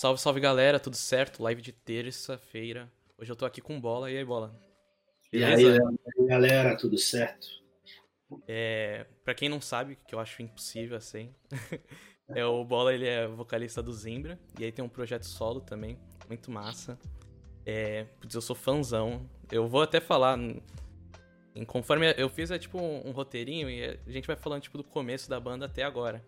Salve, salve galera, tudo certo? Live de terça-feira. Hoje eu tô aqui com bola. E aí, bola? Beleza? E aí, galera, tudo certo? É, pra quem não sabe, que eu acho impossível assim, é o Bola, ele é vocalista do Zimbra. E aí tem um projeto solo também, muito massa. É, putz, eu sou fãzão. Eu vou até falar. Em, conforme eu fiz, é tipo um, um, roteirinho e a gente vai falando tipo do começo da banda até agora.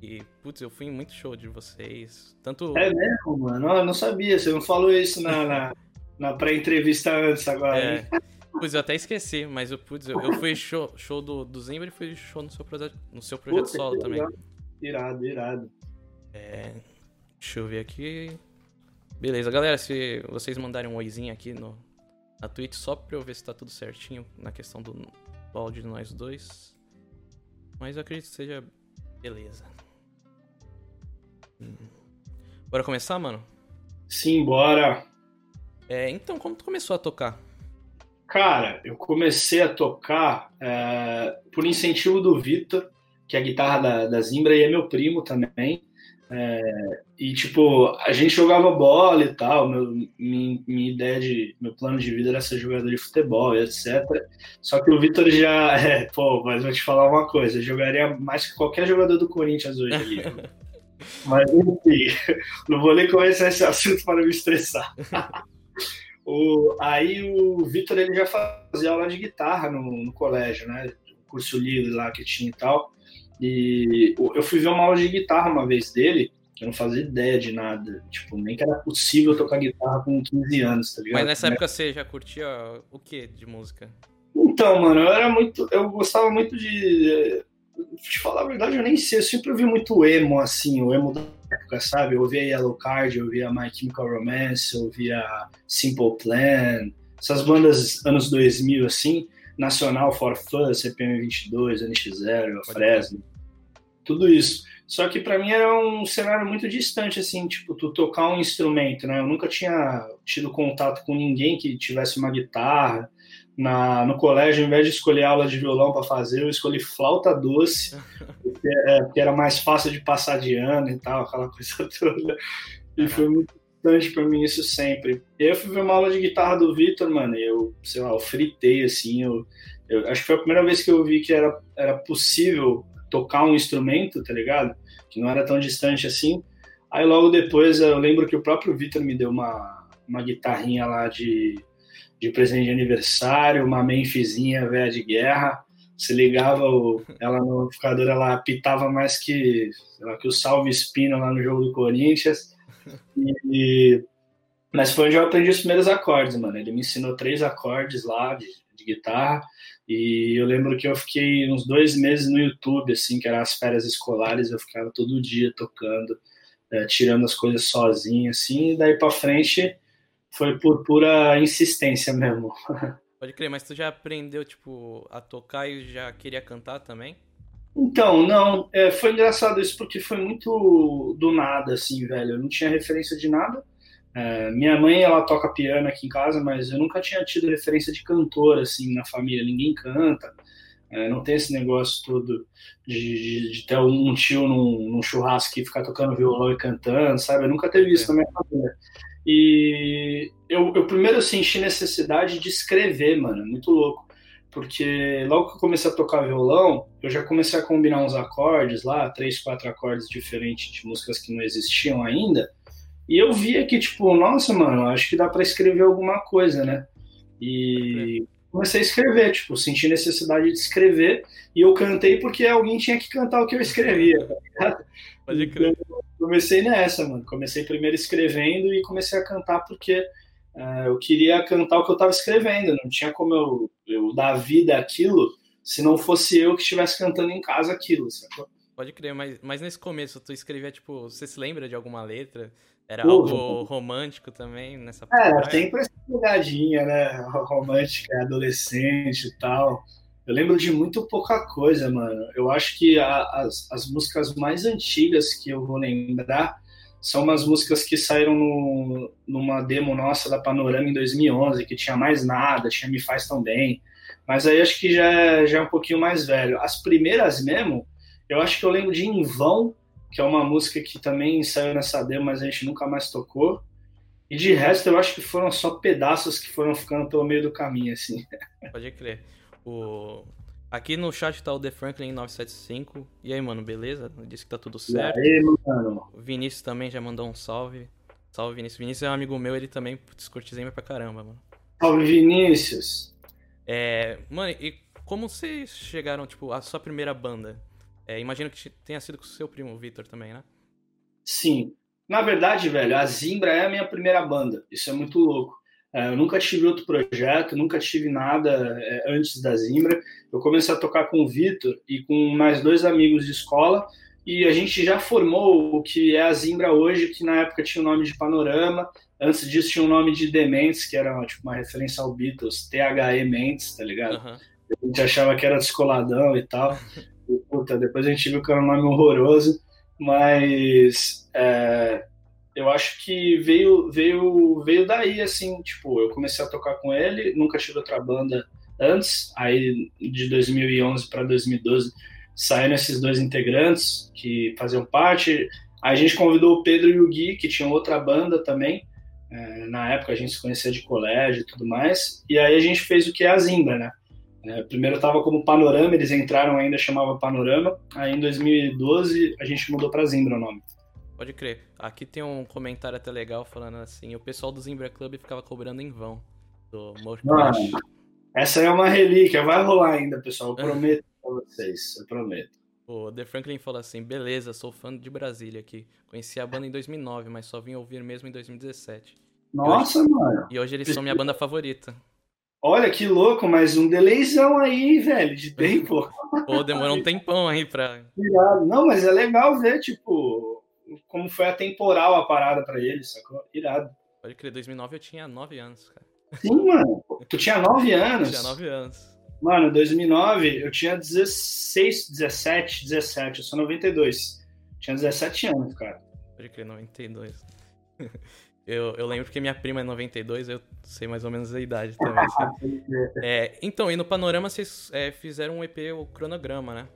E, putz, eu fui em muito show de vocês. Tanto. É mesmo, mano? Eu não sabia, você não falou isso na, na, na pré-entrevista antes agora. É. Putz, eu até esqueci, mas eu, putz, eu, eu fui show, show do, do Zimbra e fui show no seu, projeto, no seu projeto Puta, solo também. Irado, irado. É. Deixa eu ver aqui. Beleza, galera, se vocês mandarem um oizinho aqui no, na Twitch, só pra eu ver se tá tudo certinho na questão do, do áudio de nós dois. Mas eu acredito que seja beleza. Bora começar, mano? Sim, bora. É, então, como tu começou a tocar? Cara, eu comecei a tocar é, por incentivo do Vitor, que é a guitarra da, da Zimbra e é meu primo também. É, e tipo, a gente jogava bola e tal, meu, minha, minha, ideia de. Meu plano de vida era ser jogador de futebol e etc. Só que o Vitor já. É, pô, mas vou te falar uma coisa, eu jogaria mais que qualquer jogador do Corinthians hoje ali. mas enfim, não vou nem começar esse assunto para me estressar. o, aí o Vitor ele já fazia aula de guitarra no, no colégio, né? Curso livre lá que tinha e tal. E eu fui ver uma aula de guitarra uma vez dele, eu não fazia ideia de nada. Tipo, nem que era possível tocar guitarra com 15 anos, tá ligado? Mas nessa época você já curtia o que de música? Então, mano, eu era muito. Eu gostava muito de. De falar a verdade, eu nem sei. Eu sempre ouvi muito emo, assim, o emo da época, sabe? Eu ouvia Yellow Card, eu ouvia My Chemical Romance, eu ouvia Simple Plan, essas bandas anos 2000, assim nacional For Fun, CPM 22, NX0, Fresno, tudo isso. Só que para mim era um cenário muito distante, assim, tipo, tu tocar um instrumento, né? Eu nunca tinha tido contato com ninguém que tivesse uma guitarra. Na, no colégio, ao invés de escolher aula de violão para fazer, eu escolhi flauta doce, porque, é, porque, era mais fácil de passar de ano e tal, aquela coisa toda. E foi muito importante para mim isso sempre. E aí eu fui ver uma aula de guitarra do Vitor, mano, e eu, sei lá, eu fritei, assim, eu, eu, acho que foi a primeira vez que eu vi que era, era possível tocar um instrumento, tá ligado? Que não era tão distante assim. Aí logo depois eu lembro que o próprio Vitor me deu uma, uma guitarrinha lá de, de presente de aniversário, uma Memphisinha velha de guerra. Se ligava o, ela no amplificador, ela apitava mais que, lá, que o Salve Espino lá no jogo do Corinthians. E, mas foi onde eu aprendi os primeiros acordes, mano. Ele me ensinou três acordes lá de, de guitarra. E eu lembro que eu fiquei uns dois meses no YouTube, assim, que eram as férias escolares, eu ficava todo dia tocando, é, tirando as coisas sozinho, assim, e daí para frente foi por pura insistência mesmo. Pode crer, mas tu já aprendeu, tipo, a tocar e já queria cantar também? Então, não, é, foi engraçado isso porque foi muito do nada, assim, velho. Eu não tinha referência de nada. É, minha mãe, ela toca piano aqui em casa, mas eu nunca tinha tido referência de cantor, assim, na família. Ninguém canta. É, não tem esse negócio todo de, de, de ter um tio num, num, churrasco que ficar tocando violão e cantando, sabe? Eu nunca teve isso na minha família. E eu, eu primeiro senti necessidade de escrever, mano, muito louco. Porque logo que eu comecei a tocar violão, eu já comecei a combinar uns acordes lá, três, quatro acordes diferentes de músicas que não existiam ainda, e eu via que, tipo, nossa, mano, acho que dá para escrever alguma coisa, né? E comecei a escrever, tipo, senti necessidade de escrever, e eu cantei porque alguém tinha que cantar o que eu escrevia, tá Pode crer. Então, comecei nessa, mano. Comecei primeiro escrevendo e comecei a cantar porque uh, eu queria cantar o que eu estava escrevendo. Não tinha como eu, eu dar vida àquilo se não fosse eu que estivesse cantando em casa aquilo, sacou? Pode crer, mas, mas nesse começo tu escrevia, tipo, você se lembra de alguma letra? Era Pô, algo romântico também nessa É, praia? sempre essa pegadinha, né? Romântica, adolescente e tal. Eu lembro de muito pouca coisa, mano. Eu acho que a, as, as músicas mais antigas que eu vou lembrar são umas músicas que saíram no, numa demo nossa da Panorama em 2011, que tinha mais nada, tinha Me Faz Tão Bem. Mas aí acho que já, já é um pouquinho mais velho. As primeiras mesmo, eu acho que eu lembro de Em Vão que é uma música que também saiu nessa demo, mas a gente nunca mais tocou. E de resto, eu acho que foram só pedaços que foram ficando pelo meio do caminho, assim. Pode crer. O... Aqui no chat tá o The Franklin 975. E aí, mano, beleza? Disse que tá tudo certo. E aí, mano? O Vinícius também já mandou um salve. Salve, Vinícius. Vinícius é um amigo meu, ele também Zimmer pra caramba, mano. Salve, Vinícius. É, mano, e como vocês chegaram, tipo, a sua primeira banda? É, imagino que tenha sido com o seu primo, o Vitor, também, né? Sim. Na verdade, velho, a Zimbra é a minha primeira banda. Isso é muito louco. É, eu nunca tive outro projeto, nunca tive nada é, antes da Zimbra. Eu comecei a tocar com o Vitor e com mais dois amigos de escola e a gente já formou o que é a Zimbra hoje, que na época tinha o nome de Panorama. Antes disso tinha o nome de Dementes, que era tipo, uma referência ao Beatles, THE Mentes, tá ligado? Uhum. A gente achava que era descoladão e tal. E, puta, depois a gente viu que era um nome horroroso, mas é, eu acho que veio, veio, veio daí, assim, tipo, eu comecei a tocar com ele, nunca tive outra banda antes, aí de 2011 para 2012 saíram esses dois integrantes que faziam parte, aí a gente convidou o Pedro e o Gui, que tinham outra banda também, é, na época a gente se conhecia de colégio e tudo mais, e aí a gente fez o que é a Zimbra, né? É, primeiro estava como Panorama, eles entraram ainda, chamava Panorama, aí em 2012 a gente mudou para Zimbra o nome. Pode crer. Aqui tem um comentário até legal falando assim: o pessoal do Zimbra Club ficava cobrando em vão do Mano, essa é uma relíquia, vai rolar ainda, pessoal. Eu prometo pra vocês, eu prometo. O The Franklin falou assim: beleza, sou fã de Brasília aqui. Conheci a banda em 2009, mas só vim ouvir mesmo em 2017. Nossa, e hoje, mano. E hoje eles são minha banda favorita. Olha que louco, mas um delayzão aí, velho, de tempo. Pô, demorou um tempão aí pra. Não, mas é legal ver, tipo, como foi a temporal a parada para ele, sacou? Irado. Pode crer, 2009 eu tinha 9 anos, cara. Sim, mano. Tu tinha 9 anos? Eu tinha 9 anos. Mano, 2009 eu tinha 16, 17, 17. Eu sou 92. Tinha 17 anos, cara. Pode crer, 92. Eu, eu lembro que minha prima é 92, eu sei mais ou menos a idade também. É, então, e no Panorama vocês é, fizeram um EP, o Cronograma, né?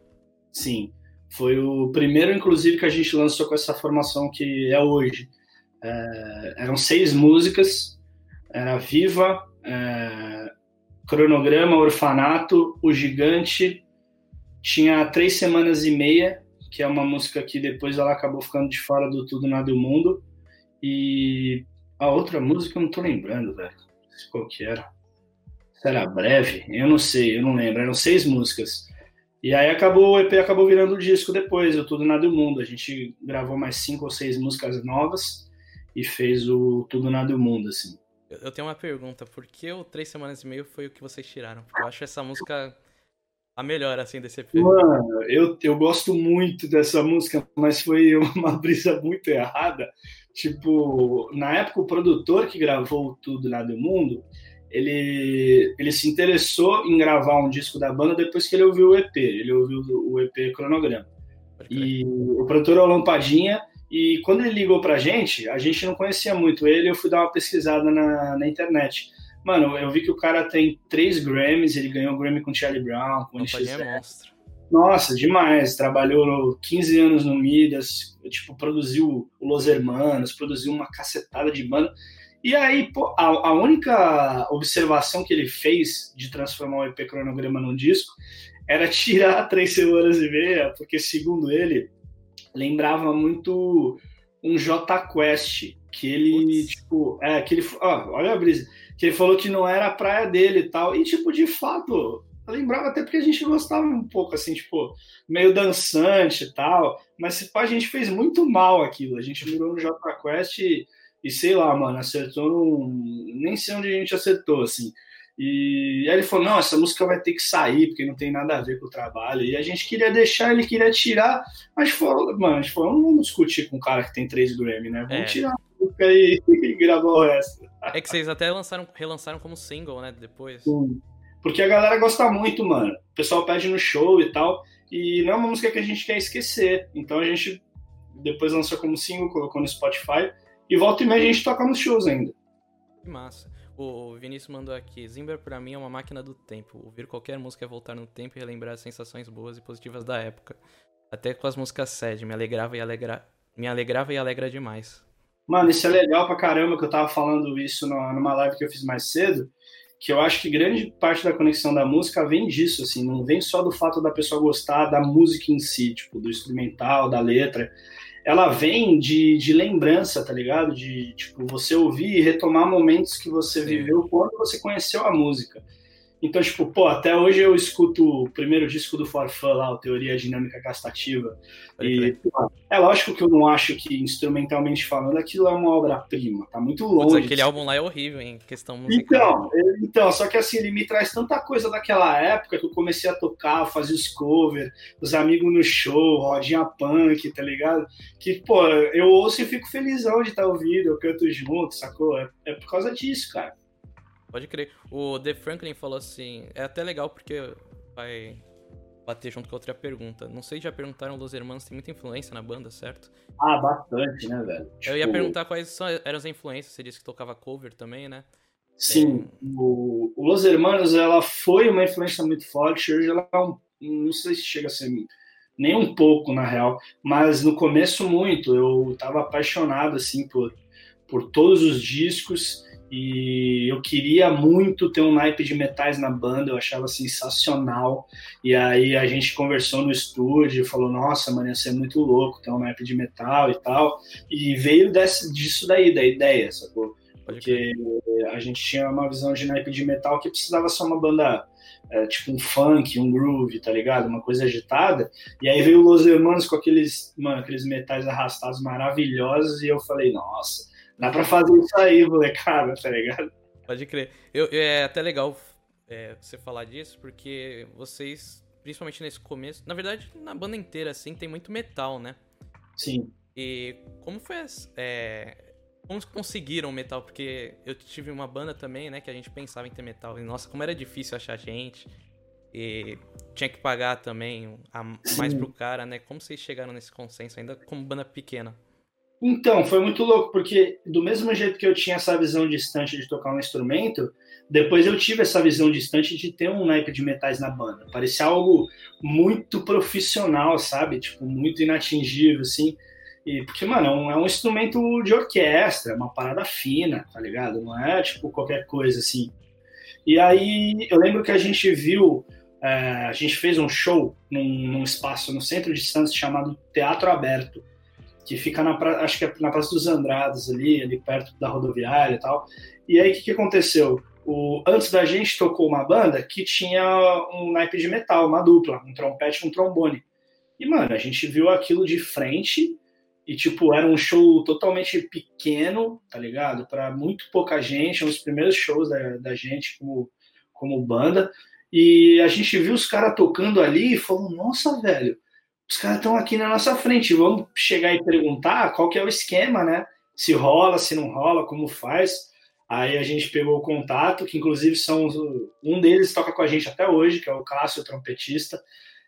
Sim. Foi o primeiro, inclusive, que a gente lançou com essa formação que é hoje. É, eram seis músicas, era Viva, é, Cronograma, Orfanato, O Gigante, tinha Três Semanas e Meia, que é uma música que depois ela acabou ficando de fora do Tudo Nada do Mundo, e a outra música eu não tô lembrando, velho, qual que era. Será breve? Eu não sei, eu não lembro, eram seis músicas. E aí acabou, o EP acabou virando o disco depois, o Tudo Nada do Mundo. A gente gravou mais cinco ou seis músicas novas e fez o Tudo Nada do Mundo, assim. Eu tenho uma pergunta, por que o Três Semanas e Meio foi o que vocês tiraram? Porque eu acho essa música a melhor, assim, desse EP. Mano, eu, eu gosto muito dessa música, mas foi uma brisa muito errada. Tipo, na época o produtor que gravou Tudo Nada do Mundo, ele, ele se interessou em gravar um disco da banda depois que ele ouviu o EP. Ele ouviu o EP Cronograma. E o produtor é o Lampadinha. E quando ele ligou pra gente, a gente não conhecia muito ele. Eu fui dar uma pesquisada na, na internet. Mano, eu vi que o cara tem três Grammys. Ele ganhou o Grammy com Charlie Brown, com Lampadinha é monstro. Nossa, demais. Trabalhou 15 anos no Midas, tipo, produziu o Los Hermanos, produziu uma cacetada de banda. E aí, pô, a, a, única observação que ele fez de transformar o EP cronograma num disco era tirar três semanas e meia, porque segundo ele, lembrava muito um J Quest, que ele, Putz. tipo, é, que ele, ó, olha a brisa, que ele falou que não era a praia dele e tal, e tipo, de fato, lembrava até porque a gente gostava um pouco, assim, tipo, meio dançante e tal, mas tipo, a gente fez muito mal aquilo, a gente virou no J Quest e e sei lá, mano, acertou num... nem sei onde a gente acertou, assim. E aí ele falou, não, essa música vai ter que sair, porque não tem nada a ver com o trabalho. E a gente queria deixar, ele queria tirar, mas falou, mano, a gente falou, não vamos discutir com um cara que tem três Grammy, né? Vamos é. tirar a música e, e gravar o resto. É que vocês até lançaram, relançaram como single, né, depois. Sim. Porque a galera gosta muito, mano. O pessoal pede no show e tal. E não é uma música que a gente quer esquecer. Então a gente depois lançou como single, colocou no Spotify. E volta e meia a gente toca nos shows ainda. Que massa. O Vinícius mandou aqui: Zimber para mim é uma máquina do tempo. Ouvir qualquer música é voltar no tempo e relembrar as sensações boas e positivas da época. Até com as músicas sad, me alegrava e alegra... me alegrava e alegra demais. Mano, isso é legal pra caramba que eu tava falando isso numa live que eu fiz mais cedo, que eu acho que grande parte da conexão da música vem disso, assim, não vem só do fato da pessoa gostar da música em si, tipo, do instrumental, da letra. Ela vem de, de lembrança, tá ligado? De, tipo, você ouvir e retomar momentos que você viveu quando você conheceu a música. Então, tipo, pô, até hoje eu escuto o primeiro disco do Forfã lá, o Teoria Dinâmica Gastativa. E pô, é lógico que eu não acho que, instrumentalmente falando, aquilo é uma obra-prima. Tá muito longe. Putz, aquele álbum lá é horrível em questão musical. Então, então, só que assim, ele me traz tanta coisa daquela época que eu comecei a tocar, fazer os covers, os amigos no show, rodinha punk, tá ligado? Que, pô, eu ouço e fico felizão de estar tá ouvindo, eu canto junto, sacou? É, é por causa disso, cara. Pode crer. O The Franklin falou assim: é até legal porque vai bater junto com a outra pergunta. Não sei, já perguntaram, Los Hermanos tem muita influência na banda, certo? Ah, bastante, né, velho? Tipo... Eu ia tipo, perguntar quais são, eram as influências. Você disse que tocava cover também, né? Sim, é... o, o Los Hermanos, ela foi uma influência muito forte. Hoje ela é não sei se chega a ser nem um pouco, na real, mas no começo muito. Eu tava apaixonado, assim, por, por todos os discos e eu queria muito ter um naipe de metais na banda, eu achava sensacional. E aí a gente conversou no estúdio, falou: Nossa, mano, ia ser muito louco ter um naipe de metal e tal. E veio desse, disso daí, da ideia, sacou? Porque a gente tinha uma visão de naipe de metal que precisava ser uma banda é, tipo um funk, um groove, tá ligado? Uma coisa agitada. E aí veio o Los Hermanos com aqueles, mano, aqueles metais arrastados maravilhosos e eu falei, nossa, Dá pra fazer isso aí, molecada, tá ligado? Pode crer. Eu, é até legal é, você falar disso, porque vocês, principalmente nesse começo, na verdade, na banda inteira, assim, tem muito metal, né? Sim. E como foi é, como conseguiram metal? Porque eu tive uma banda também, né, que a gente pensava em ter metal. E, nossa, como era difícil achar gente. E tinha que pagar também a, mais pro cara, né? Como vocês chegaram nesse consenso, ainda como banda pequena? Então, foi muito louco, porque do mesmo jeito que eu tinha essa visão distante de tocar um instrumento, depois eu tive essa visão distante de ter um naipe de metais na banda. Parecia algo muito profissional, sabe? Tipo, muito inatingível, assim. E, porque, mano, é um, é um instrumento de orquestra, é uma parada fina, tá ligado? Não é, tipo, qualquer coisa, assim. E aí, eu lembro que a gente viu, é, a gente fez um show num, num espaço no centro de Santos chamado Teatro Aberto que fica na acho que é na Praça dos Andradas ali, ali perto da rodoviária e tal. E aí o que, que aconteceu? O, antes da gente tocou uma banda que tinha um naipe de metal, uma dupla, um trompete e um trombone. E, mano, a gente viu aquilo de frente e, tipo, era um show totalmente pequeno, tá ligado? Para muito pouca gente, um dos primeiros shows da, da gente como, como banda. E a gente viu os caras tocando ali e falou, nossa, velho, os caras estão aqui na nossa frente, vamos chegar e perguntar qual que é o esquema, né? Se rola, se não rola, como faz. Aí a gente pegou o contato, que inclusive são um deles toca com a gente até hoje, que é o Cássio, o trompetista.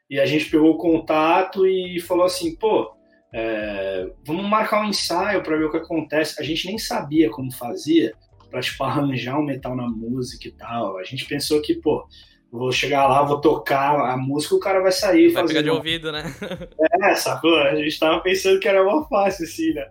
E a gente pegou o contato e falou assim, pô, é, vamos marcar um ensaio para ver o que acontece. A gente nem sabia como fazia para tipo arranjar um metal na música e tal. A gente pensou que, pô, vou chegar lá, vou tocar a música, o cara vai sair. Vai pegar de ouvido, né? É, sacou? A gente tava pensando que era uma fácil, assim, né?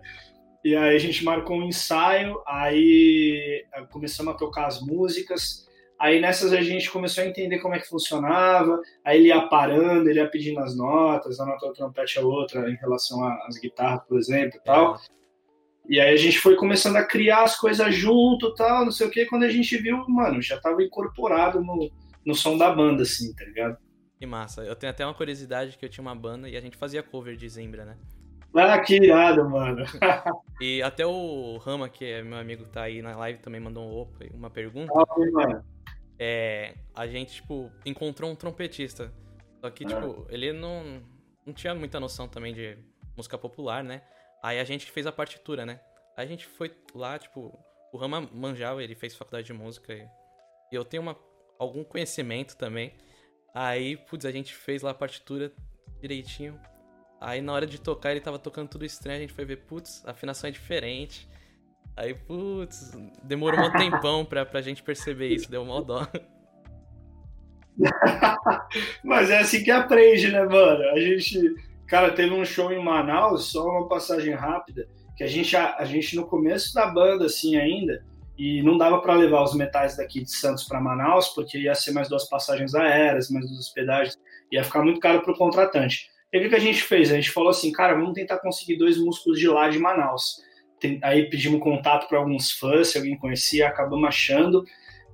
E aí a gente marcou um ensaio, aí eh, começamos a tocar as músicas, aí nessas a gente começou a entender como é que funcionava, aí ele ia parando, ele ia pedindo as notas, a nota do trompete é outra em relação às guitarras, por exemplo, e tal. É. E aí a gente foi começando a criar as coisas junto, tal, não sei o que, quando a gente viu, mano, já tava incorporado no, no som da banda, assim, tá ligado? Que massa. Eu tenho até uma curiosidade que eu tinha uma banda e a gente fazia cover de Zimbra, né? Ah, que irado, mano. e até o Rama, que é meu amigo, tá aí na live, também mandou um opa, uma pergunta. Ah, mano. É, a gente, tipo, encontrou um trompetista. Só que, ah. tipo, ele não, não tinha muita noção também de música popular, né? Aí a gente fez a partitura, né? Aí a gente foi lá, tipo, o Rama manjava, ele fez faculdade de música e eu tenho uma algum conhecimento também. Aí, putz, a gente fez lá a partitura direitinho. Aí na hora de tocar ele tava tocando tudo estranho, a gente foi ver, putz, a afinação é diferente. Aí, putz, demorou um tempão pra, pra gente perceber isso, deu mó dó. Mas é assim que aprende, né, mano? A gente Cara, teve um show em Manaus, só uma passagem rápida, que a gente, a, a gente no começo da banda, assim, ainda, e não dava para levar os metais daqui de Santos para Manaus, porque ia ser mais duas passagens aéreas, mais duas hospedagens, ia ficar muito caro para o contratante. E o que a gente fez? A gente falou assim, cara, vamos tentar conseguir dois músicos de lá de Manaus. Aí pedimos contato para alguns fãs, se alguém conhecia, acabamos achando.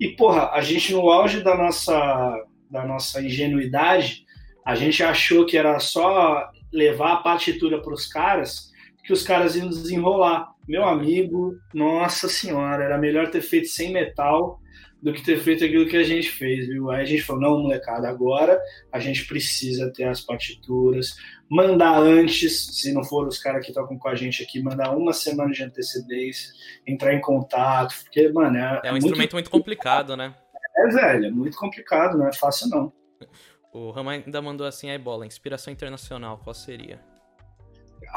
E, porra, a gente no auge da nossa, da nossa ingenuidade, a gente achou que era só levar a partitura para os caras, que os caras iam desenrolar. Meu amigo, nossa senhora, era melhor ter feito sem metal do que ter feito aquilo que a gente fez, viu? Aí a gente falou, não, molecada, agora a gente precisa ter as partituras, mandar antes, se não for os caras que tocam com a gente aqui, mandar uma semana de antecedência, entrar em contato, porque, mano, é, é um muito instrumento muito complicado, né? É, velho, é muito complicado, não é fácil não. O Rama ainda mandou assim, aí bola, inspiração internacional, qual seria?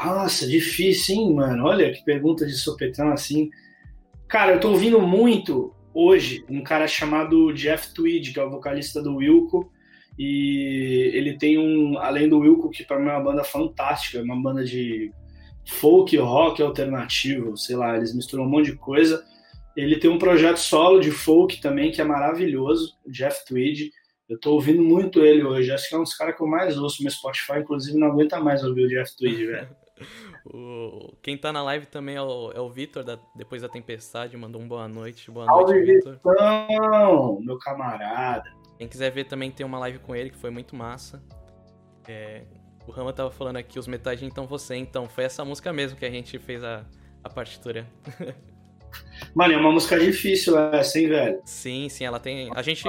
Nossa, difícil, hein, mano? Olha que pergunta de sopetão assim. Cara, eu tô ouvindo muito hoje um cara chamado Jeff Tweed, que é o vocalista do Wilco. E ele tem um, além do Wilco, que para mim é uma banda fantástica, é uma banda de folk, rock alternativo, sei lá, eles misturam um monte de coisa. Ele tem um projeto solo de folk também que é maravilhoso, Jeff Tweed. Eu tô ouvindo muito ele hoje. Acho que é um dos caras que eu mais ouço no Spotify. Inclusive, não aguenta mais ouvir o Jeff Tweed, velho. o... Quem tá na live também é o, é o Vitor, da... depois da tempestade. Mandou um boa noite. Boa Salve, noite, Vitor. Meu camarada. Quem quiser ver também tem uma live com ele, que foi muito massa. É... O Rama tava falando aqui, os metais Então Você. Então, foi essa música mesmo que a gente fez a, a partitura. Mano, é uma música difícil essa, hein, velho? Sim, sim, ela tem. A gente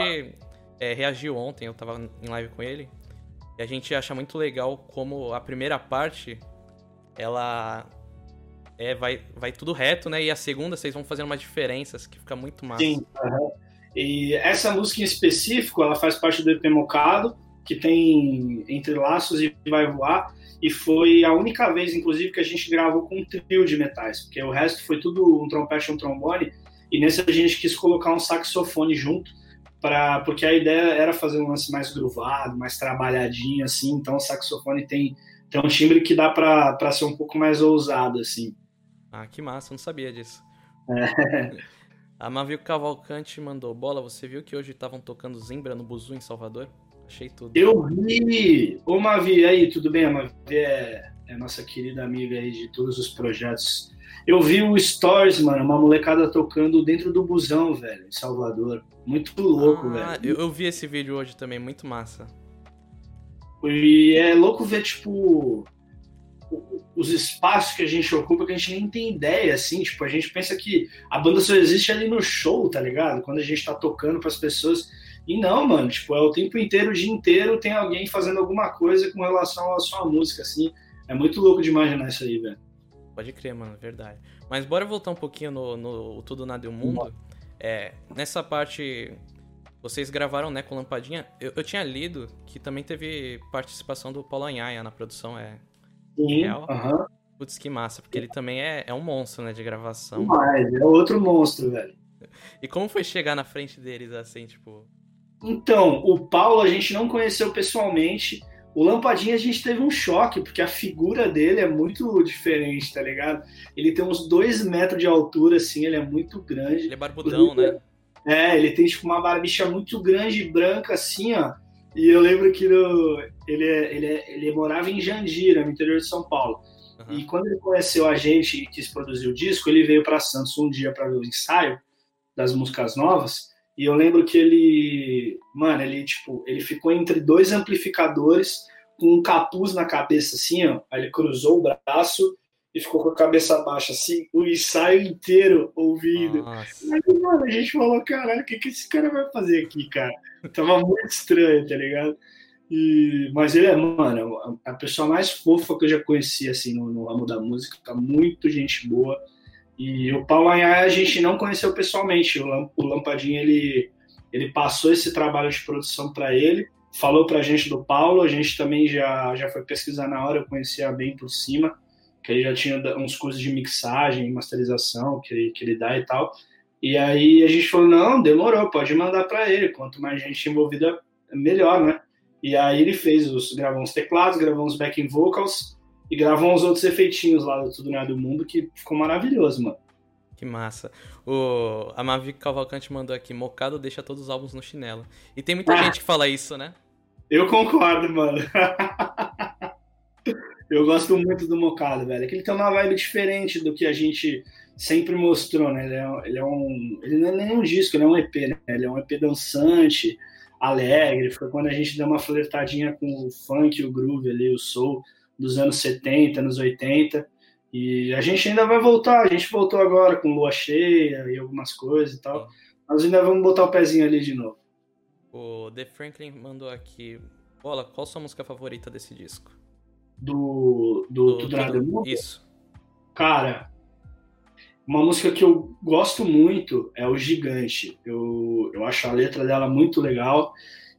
é, reagiu ontem, eu tava em live com ele, e a gente acha muito legal como a primeira parte, ela é, vai, vai tudo reto, né? E a segunda vocês vão fazendo umas diferenças que fica muito massa. Sim, uhum. E essa música em específico, ela faz parte do EP Mocado, que tem Entre Laços e Vai Voar, e foi a única vez, inclusive, que a gente gravou com um trio de metais, porque o resto foi tudo um trompete e um trombone, e nesse a gente quis colocar um saxofone junto, para porque a ideia era fazer um lance mais groovado, mais trabalhadinho assim, então o saxofone tem tem um timbre que dá para ser um pouco mais ousado assim. Ah, que massa, não sabia disso. É. A Mavio Cavalcante mandou bola, você viu que hoje estavam tocando Zimbra no Buzu em Salvador? Achei tudo. Eu vi! Ô Mavi, aí, tudo bem? A Mavi é, é nossa querida amiga aí de todos os projetos. Eu vi o Stories, mano, uma molecada tocando dentro do busão, velho, em Salvador. Muito louco, ah, velho. Eu, eu vi esse vídeo hoje também, muito massa. E é louco ver, tipo, os espaços que a gente ocupa que a gente nem tem ideia, assim, tipo, a gente pensa que a banda só existe ali no show, tá ligado? Quando a gente tá tocando para as pessoas. E não, mano, tipo, é o tempo inteiro, o dia inteiro tem alguém fazendo alguma coisa com relação à sua música, assim. É muito louco de imaginar isso aí, velho. Pode crer, mano, verdade. Mas bora voltar um pouquinho no, no Tudo Nada e o Mundo. É, nessa parte, vocês gravaram, né, com Lampadinha. Eu, eu tinha lido que também teve participação do Paulo Anhaia na produção, é Sim, real. Uh Putz, que massa, porque ele também é, é um monstro, né, de gravação. Mas é outro monstro, velho. E como foi chegar na frente deles, assim, tipo... Então, o Paulo a gente não conheceu pessoalmente, o Lampadinha a gente teve um choque, porque a figura dele é muito diferente, tá ligado? Ele tem uns dois metros de altura, assim, ele é muito grande. Ele é barbudão, né? É, ele tem tipo uma barbicha muito grande e branca, assim, ó. E eu lembro que no, ele, ele, ele morava em Jandira, no interior de São Paulo. Uhum. E quando ele conheceu a gente e quis produzir o disco, ele veio para Santos um dia para ver o ensaio das músicas novas. E eu lembro que ele, mano, ele tipo, ele ficou entre dois amplificadores com um capuz na cabeça assim, ó. Aí ele cruzou o braço e ficou com a cabeça baixa assim, o ensaio inteiro ouvindo. Aí, mano, a gente falou, caralho, o que, que esse cara vai fazer aqui, cara? Tava muito estranho, tá ligado? E, mas ele é, mano, a pessoa mais fofa que eu já conheci, assim, no, no ramo da música, tá muito gente boa. E o Paulo Anhá a gente não conheceu pessoalmente. O, o Lampadinho ele, ele passou esse trabalho de produção para ele, falou para a gente do Paulo. A gente também já, já foi pesquisar na hora, eu conhecia bem por cima, que ele já tinha uns cursos de mixagem, masterização que ele, que ele dá e tal. E aí a gente falou: não, demorou, pode mandar para ele. Quanto mais gente envolvida, melhor, né? E aí ele fez os, gravou uns teclados, gravou uns backing vocals e gravou uns outros efeitinhos lá do Tudo Nada do Mundo que ficou maravilhoso, mano. Que massa. O, a Mavic Cavalcante mandou aqui, Mocado deixa todos os álbuns no chinelo. E tem muita ah, gente que fala isso, né? Eu concordo, mano. eu gosto muito do Mocado, velho. É que ele tem uma vibe diferente do que a gente sempre mostrou, né? Ele é, ele é um. Ele não é nem um disco, ele é um EP, né? Ele é um EP dançante, alegre. Foi quando a gente deu uma flertadinha com o funk, o groove ali, o soul dos anos 70, anos 80. E a gente ainda vai voltar, a gente voltou agora com lua cheia e algumas coisas e tal. Mas ainda vamos botar o pezinho ali de novo. O The Franklin mandou aqui. Bola, qual sua música favorita desse disco? Do, do, do Mundo? Isso. Cara, uma música que eu gosto muito é o Gigante. Eu, eu acho a letra dela muito legal.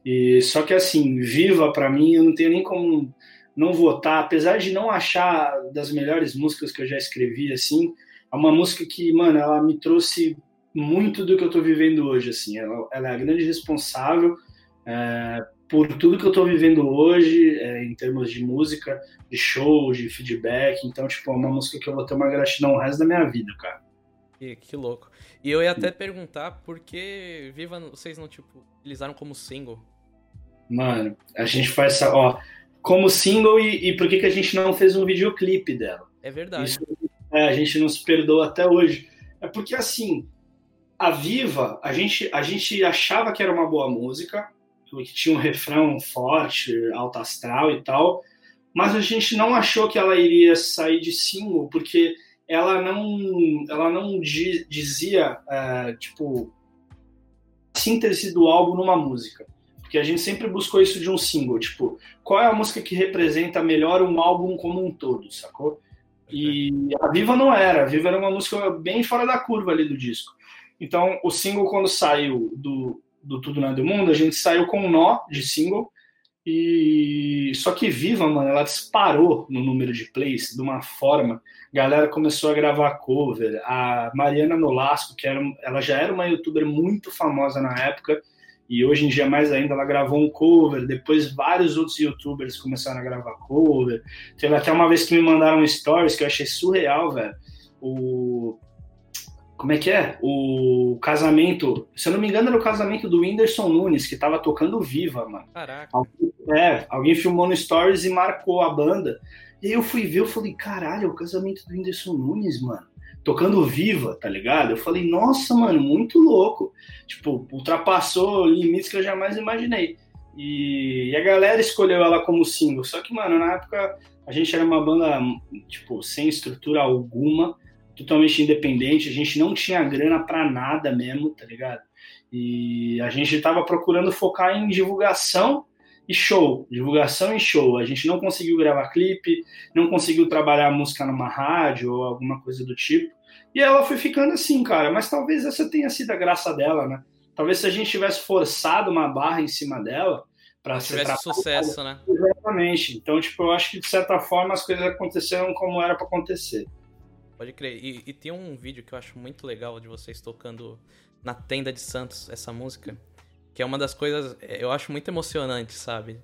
E só que assim, Viva para mim, eu não tenho nem como não votar, apesar de não achar das melhores músicas que eu já escrevi, assim, é uma música que, mano, ela me trouxe muito do que eu tô vivendo hoje, assim, ela, ela é a grande responsável é, por tudo que eu tô vivendo hoje, é, em termos de música, de show, de feedback, então, tipo, é uma música que eu vou ter uma gratidão o resto da minha vida, cara. Que, que louco. E eu ia até perguntar por que Viva vocês não, tipo, utilizaram como single? Mano, a gente faz essa, ó, como single e, e por que, que a gente não fez um videoclipe dela. É verdade. Isso, é, a gente não se perdoa até hoje. É porque, assim, a Viva, a gente, a gente achava que era uma boa música, que tinha um refrão forte, alto astral e tal, mas a gente não achou que ela iria sair de single, porque ela não, ela não dizia, é, tipo, síntese do álbum numa música. Porque a gente sempre buscou isso de um single, tipo, qual é a música que representa melhor um álbum como um todo, sacou? E a Viva não era, a Viva era uma música bem fora da curva ali do disco. Então, o single, quando saiu do, do Tudo Nada do Mundo, a gente saiu com um nó de single, e só que Viva, mano, ela disparou no número de plays de uma forma. A galera começou a gravar cover. A Mariana Nolasco, que era, ela já era uma youtuber muito famosa na época, e hoje em dia mais ainda ela gravou um cover, depois vários outros youtubers começaram a gravar cover. Teve até uma vez que me mandaram stories que eu achei surreal, velho. O como é que é? O casamento, se eu não me engano, era o casamento do Whindersson Nunes, que tava tocando Viva, mano. Caraca. Alguém, é, alguém filmou no Stories e marcou a banda. E aí eu fui ver, eu falei, caralho, é o casamento do Whindersson Nunes, mano tocando viva, tá ligado? Eu falei, nossa, mano, muito louco. Tipo, ultrapassou limites que eu jamais imaginei. E, e, a galera escolheu ela como single. Só que, mano, na época a gente era uma banda, tipo, sem estrutura alguma, totalmente independente. A gente não tinha grana pra nada mesmo, tá ligado? E a gente tava procurando focar em divulgação e show, divulgação e show. A gente não conseguiu gravar clipe, não conseguiu trabalhar música numa rádio ou alguma coisa do tipo. E ela foi ficando assim, cara. Mas talvez essa tenha sido a graça dela, né? Talvez se a gente tivesse forçado uma barra em cima dela para ser tivesse sucesso, né? Exatamente. Então, tipo, eu acho que de certa forma as coisas aconteceram como era para acontecer. Pode crer. E, e, tem um vídeo que eu acho muito legal de vocês tocando na tenda de Santos essa música, que é uma das coisas é, eu acho muito emocionante, sabe?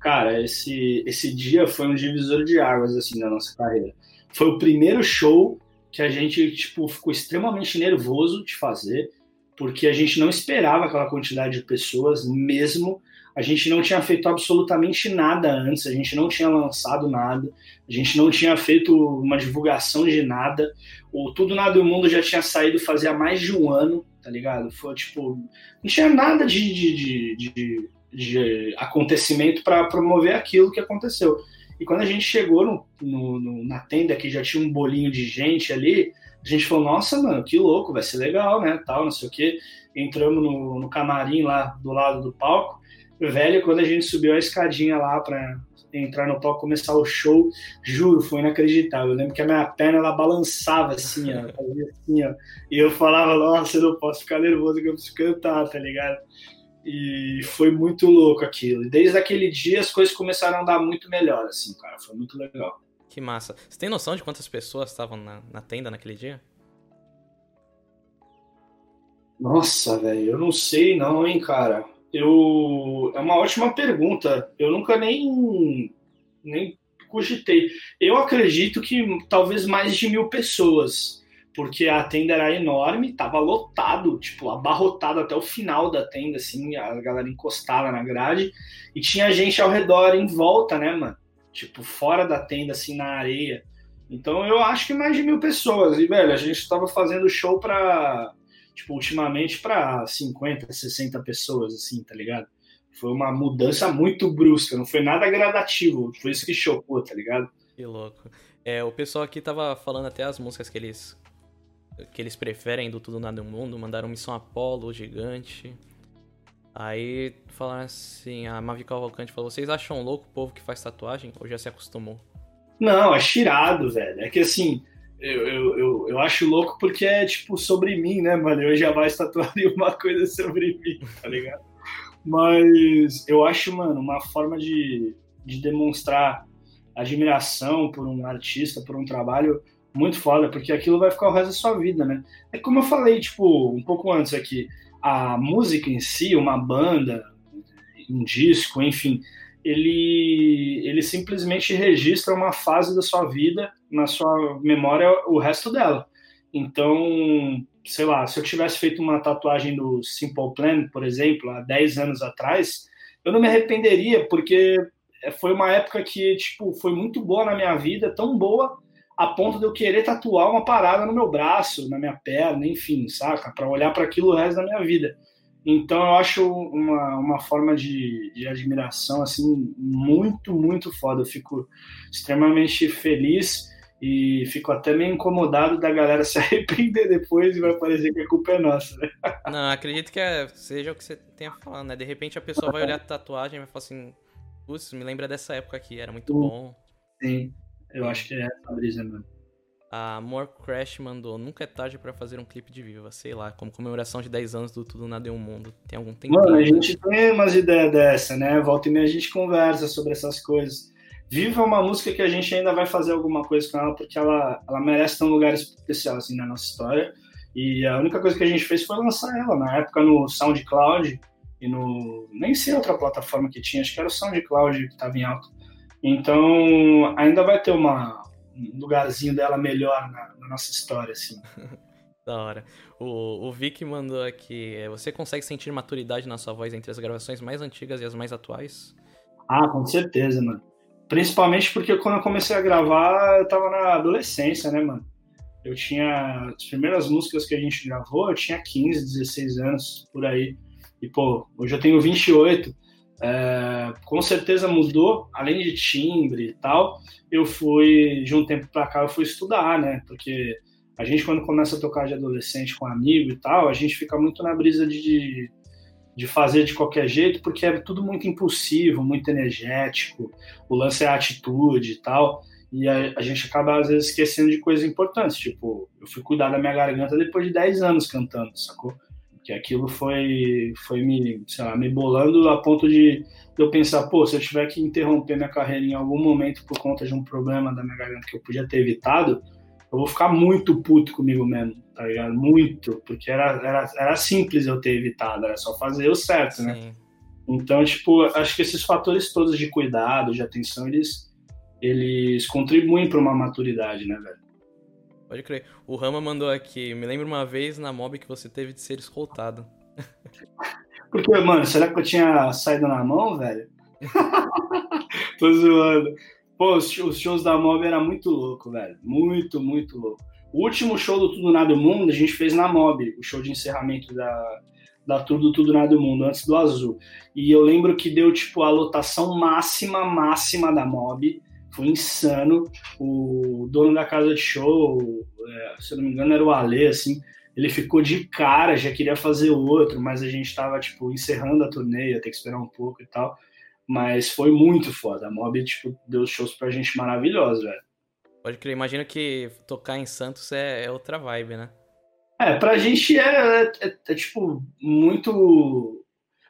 Cara, esse esse dia foi um divisor de águas assim na nossa carreira. Foi o primeiro show que a gente tipo ficou extremamente nervoso de fazer, porque a gente não esperava aquela quantidade de pessoas, mesmo a gente não tinha feito absolutamente nada antes, a gente não tinha lançado nada, a gente não tinha feito uma divulgação de nada. O Tudo Nada do Mundo já tinha saído fazia mais de um ano, tá ligado? Foi tipo, não tinha nada de, de, de, de, de acontecimento para promover aquilo que aconteceu. E quando a gente chegou no, no, no, na tenda, que já tinha um bolinho de gente ali, a gente falou, nossa, mano, que louco, vai ser legal, né? Tal, não sei o quê. Entramos no, no camarim lá do lado do palco. Velho, quando a gente subiu a escadinha lá para entrar no palco, começar o show, juro, foi inacreditável. Eu lembro que a minha perna ela balançava assim, ó, assim, ó. E eu falava, nossa, eu não posso ficar nervoso que eu preciso cantar, tá ligado? E foi muito louco aquilo. E desde aquele dia as coisas começaram a andar muito melhor, assim, cara. Foi muito legal. Que massa. Você tem noção de quantas pessoas estavam na, na tenda naquele dia? Nossa, velho, eu não sei não, hein, cara. Eu é uma ótima pergunta. Eu nunca nem nem cogitei. Eu acredito que talvez mais de mil pessoas, porque a tenda era enorme, tava lotado, tipo abarrotado até o final da tenda, assim, a galera encostada na grade e tinha gente ao redor em volta, né, mano? Tipo fora da tenda, assim, na areia. Então eu acho que mais de mil pessoas. E, velho, a gente estava fazendo show para tipo, ultimamente para 50, 60 pessoas, assim, tá ligado? Foi uma mudança muito brusca, não foi nada gradativo, foi isso que chocou, tá ligado? Que louco. É, o pessoal aqui tava falando até as músicas que eles que eles preferem do Tudo Nada no Mundo, mandaram Missão Apolo, Gigante. Aí falaram assim, a Mavi Cavalcante falou, vocês acham louco o povo que faz tatuagem ou já se acostumou? Não, é tirado, velho. É que assim, eu, eu, eu, eu, acho louco porque é tipo sobre mim, né, mano? Eu jamais tatuaria uma coisa sobre mim, tá ligado? Mas eu acho, mano, uma forma de, de demonstrar admiração por um artista, por um trabalho muito foda, porque aquilo vai ficar o resto da sua vida, né? É como eu falei, tipo, um pouco antes aqui, a música em si, uma banda, um disco, enfim, ele, ele simplesmente registra uma fase da sua vida na sua memória o resto dela. Então, sei lá, se eu tivesse feito uma tatuagem do Simple Plan, por exemplo, há 10 anos atrás, eu não me arrependeria, porque foi uma época que, tipo, foi muito boa na minha vida, tão boa a ponto de eu querer tatuar uma parada no meu braço, na minha perna, enfim, saca? Para olhar para aquilo o resto da minha vida. Então eu acho uma, uma forma de, de admiração assim muito, muito foda. Eu fico extremamente feliz e fico até meio incomodado da galera se arrepender depois e vai parecer que a culpa é nossa, né? Não, acredito que é, seja o que você tenha falado, né? De repente a pessoa vai olhar a tatuagem e vai falar assim, putz, me lembra dessa época aqui, era muito bom. Sim, eu acho que é essa brisa mesmo. A More Crash mandou, nunca é tarde para fazer um clipe de Viva, sei lá, como comemoração de 10 anos do Tudo Nada em um Mundo. Tem algum tempo? Mano, a gente tem umas ideias dessa, né? Volta e meia a gente conversa sobre essas coisas. Viva é uma música que a gente ainda vai fazer alguma coisa com ela, porque ela, ela merece ter um lugar especial assim, na nossa história. E a única coisa que a gente fez foi lançar ela, na época no SoundCloud e no. Nem sei outra plataforma que tinha, acho que era o SoundCloud que estava em alta. Então ainda vai ter uma, um lugarzinho dela melhor na, na nossa história, assim. da hora. O, o Vic mandou aqui: é, você consegue sentir maturidade na sua voz entre as gravações mais antigas e as mais atuais? Ah, com certeza, mano. Principalmente porque quando eu comecei a gravar, eu tava na adolescência, né, mano? Eu tinha. As primeiras músicas que a gente gravou, eu tinha 15, 16 anos por aí. E, pô, hoje eu tenho 28. É, com certeza mudou, além de timbre e tal. Eu fui, de um tempo pra cá, eu fui estudar, né? Porque a gente, quando começa a tocar de adolescente com amigo e tal, a gente fica muito na brisa de, de fazer de qualquer jeito, porque é tudo muito impulsivo, muito energético, o lance é a atitude e tal, e a, a, gente acaba às vezes esquecendo de coisas importantes, tipo, eu fui cuidar da minha garganta depois de 10 anos cantando, sacou? Que aquilo foi, foi me, sei lá, me bolando a ponto de eu pensar, pô, se eu tiver que interromper minha carreira em algum momento por conta de um problema da minha garganta que eu podia ter evitado, eu vou ficar muito puto comigo mesmo, tá ligado? Muito, porque era, era, era simples eu ter evitado, era só fazer o certo, né? Sim. Então, tipo, acho que esses fatores todos de cuidado, de atenção, eles, eles contribuem para uma maturidade, né, velho? Pode crer. O Rama mandou aqui, me lembro uma vez na mob que você teve de ser escoltado. Porque, mano, será que eu tinha saído na mão, velho? Tô zoando. Pô, os shows da Mob era muito louco, velho. Muito, muito louco. O último show do Tudo Nada do Mundo a gente fez na Mob, o show de encerramento da, da tour do Tudo Nada do Mundo, antes do Azul. E eu lembro que deu, tipo, a lotação máxima, máxima da Mob. Foi insano. O dono da casa de show, é, se eu não me engano, era o Ale, assim. Ele ficou de cara, já queria fazer outro, mas a gente tava, tipo, encerrando a turnê, ia ter que esperar um pouco e tal. Mas foi muito foda. A Mob, tipo, deu shows pra gente maravilhosos, velho. Pode crer, imagina que tocar em Santos é, é, outra vibe, né? É, pra gente é, é, é, é, tipo, muito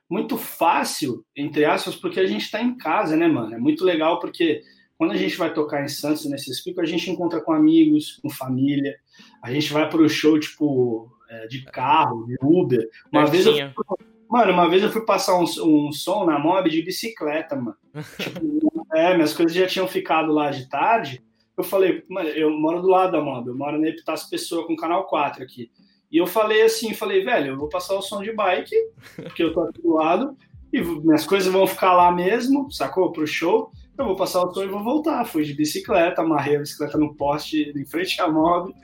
muito fácil, entre aspas, porque a gente tá em casa, né, mano? É muito legal porque quando a gente vai tocar em Santos, nesse pico, a gente encontra com amigos, com família, a gente vai pro show, tipo, é, de carro, de Uber. Uma vez eu, Mano, uma vez eu fui passar um, um som na mob de bicicleta, mano. tipo, é, minhas coisas já tinham ficado lá de tarde. Eu falei, mano, eu moro do lado da mob, eu moro na Epitácio Pessoa com canal 4 aqui. E eu falei assim, falei, velho, eu vou passar o som de bike, porque eu tô aqui do lado, e minhas coisas vão ficar lá mesmo, sacou? Pro show. Eu vou passar o som e vou voltar. Fui de bicicleta, amarrei a bicicleta no poste em frente à mob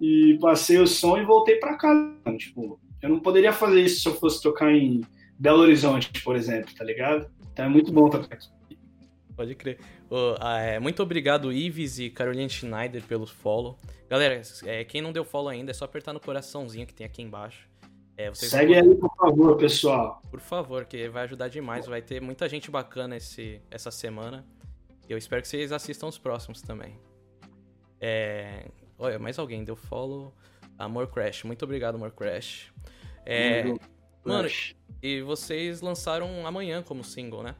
e passei o som e voltei para casa. Tipo, eu não poderia fazer isso se eu fosse tocar em Belo Horizonte, por exemplo, tá ligado? Então é muito bom tocar aqui. Pode crer. Oh, é, muito obrigado, Ives e Caroline Schneider, pelos follow. Galera, é, quem não deu follow ainda, é só apertar no coraçãozinho que tem aqui embaixo. É, Segue vão... aí, por favor, pessoal. Por favor, que vai ajudar demais. Vai ter muita gente bacana esse, essa semana. Eu espero que vocês assistam os próximos também. É... Olha, mais alguém deu follow. Amor Crash. Muito obrigado, Amor Crash. É... Mano, e vocês lançaram amanhã como single, né?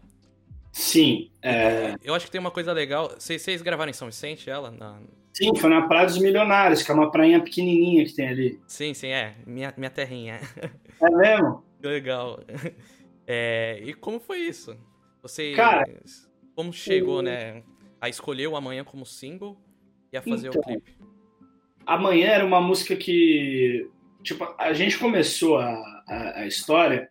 Sim. É... Eu acho que tem uma coisa legal. Vocês, vocês gravaram em São Vicente ela? Na... Sim, foi na Praia dos Milionários, que é uma prainha pequenininha que tem ali. Sim, sim, é. Minha, minha terrinha. É mesmo? Legal. É... E como foi isso? Vocês... Cara... Como chegou, o... né? A escolher o Amanhã como single e a fazer então, o clipe? Amanhã era uma música que... Tipo, a gente começou a, a, a história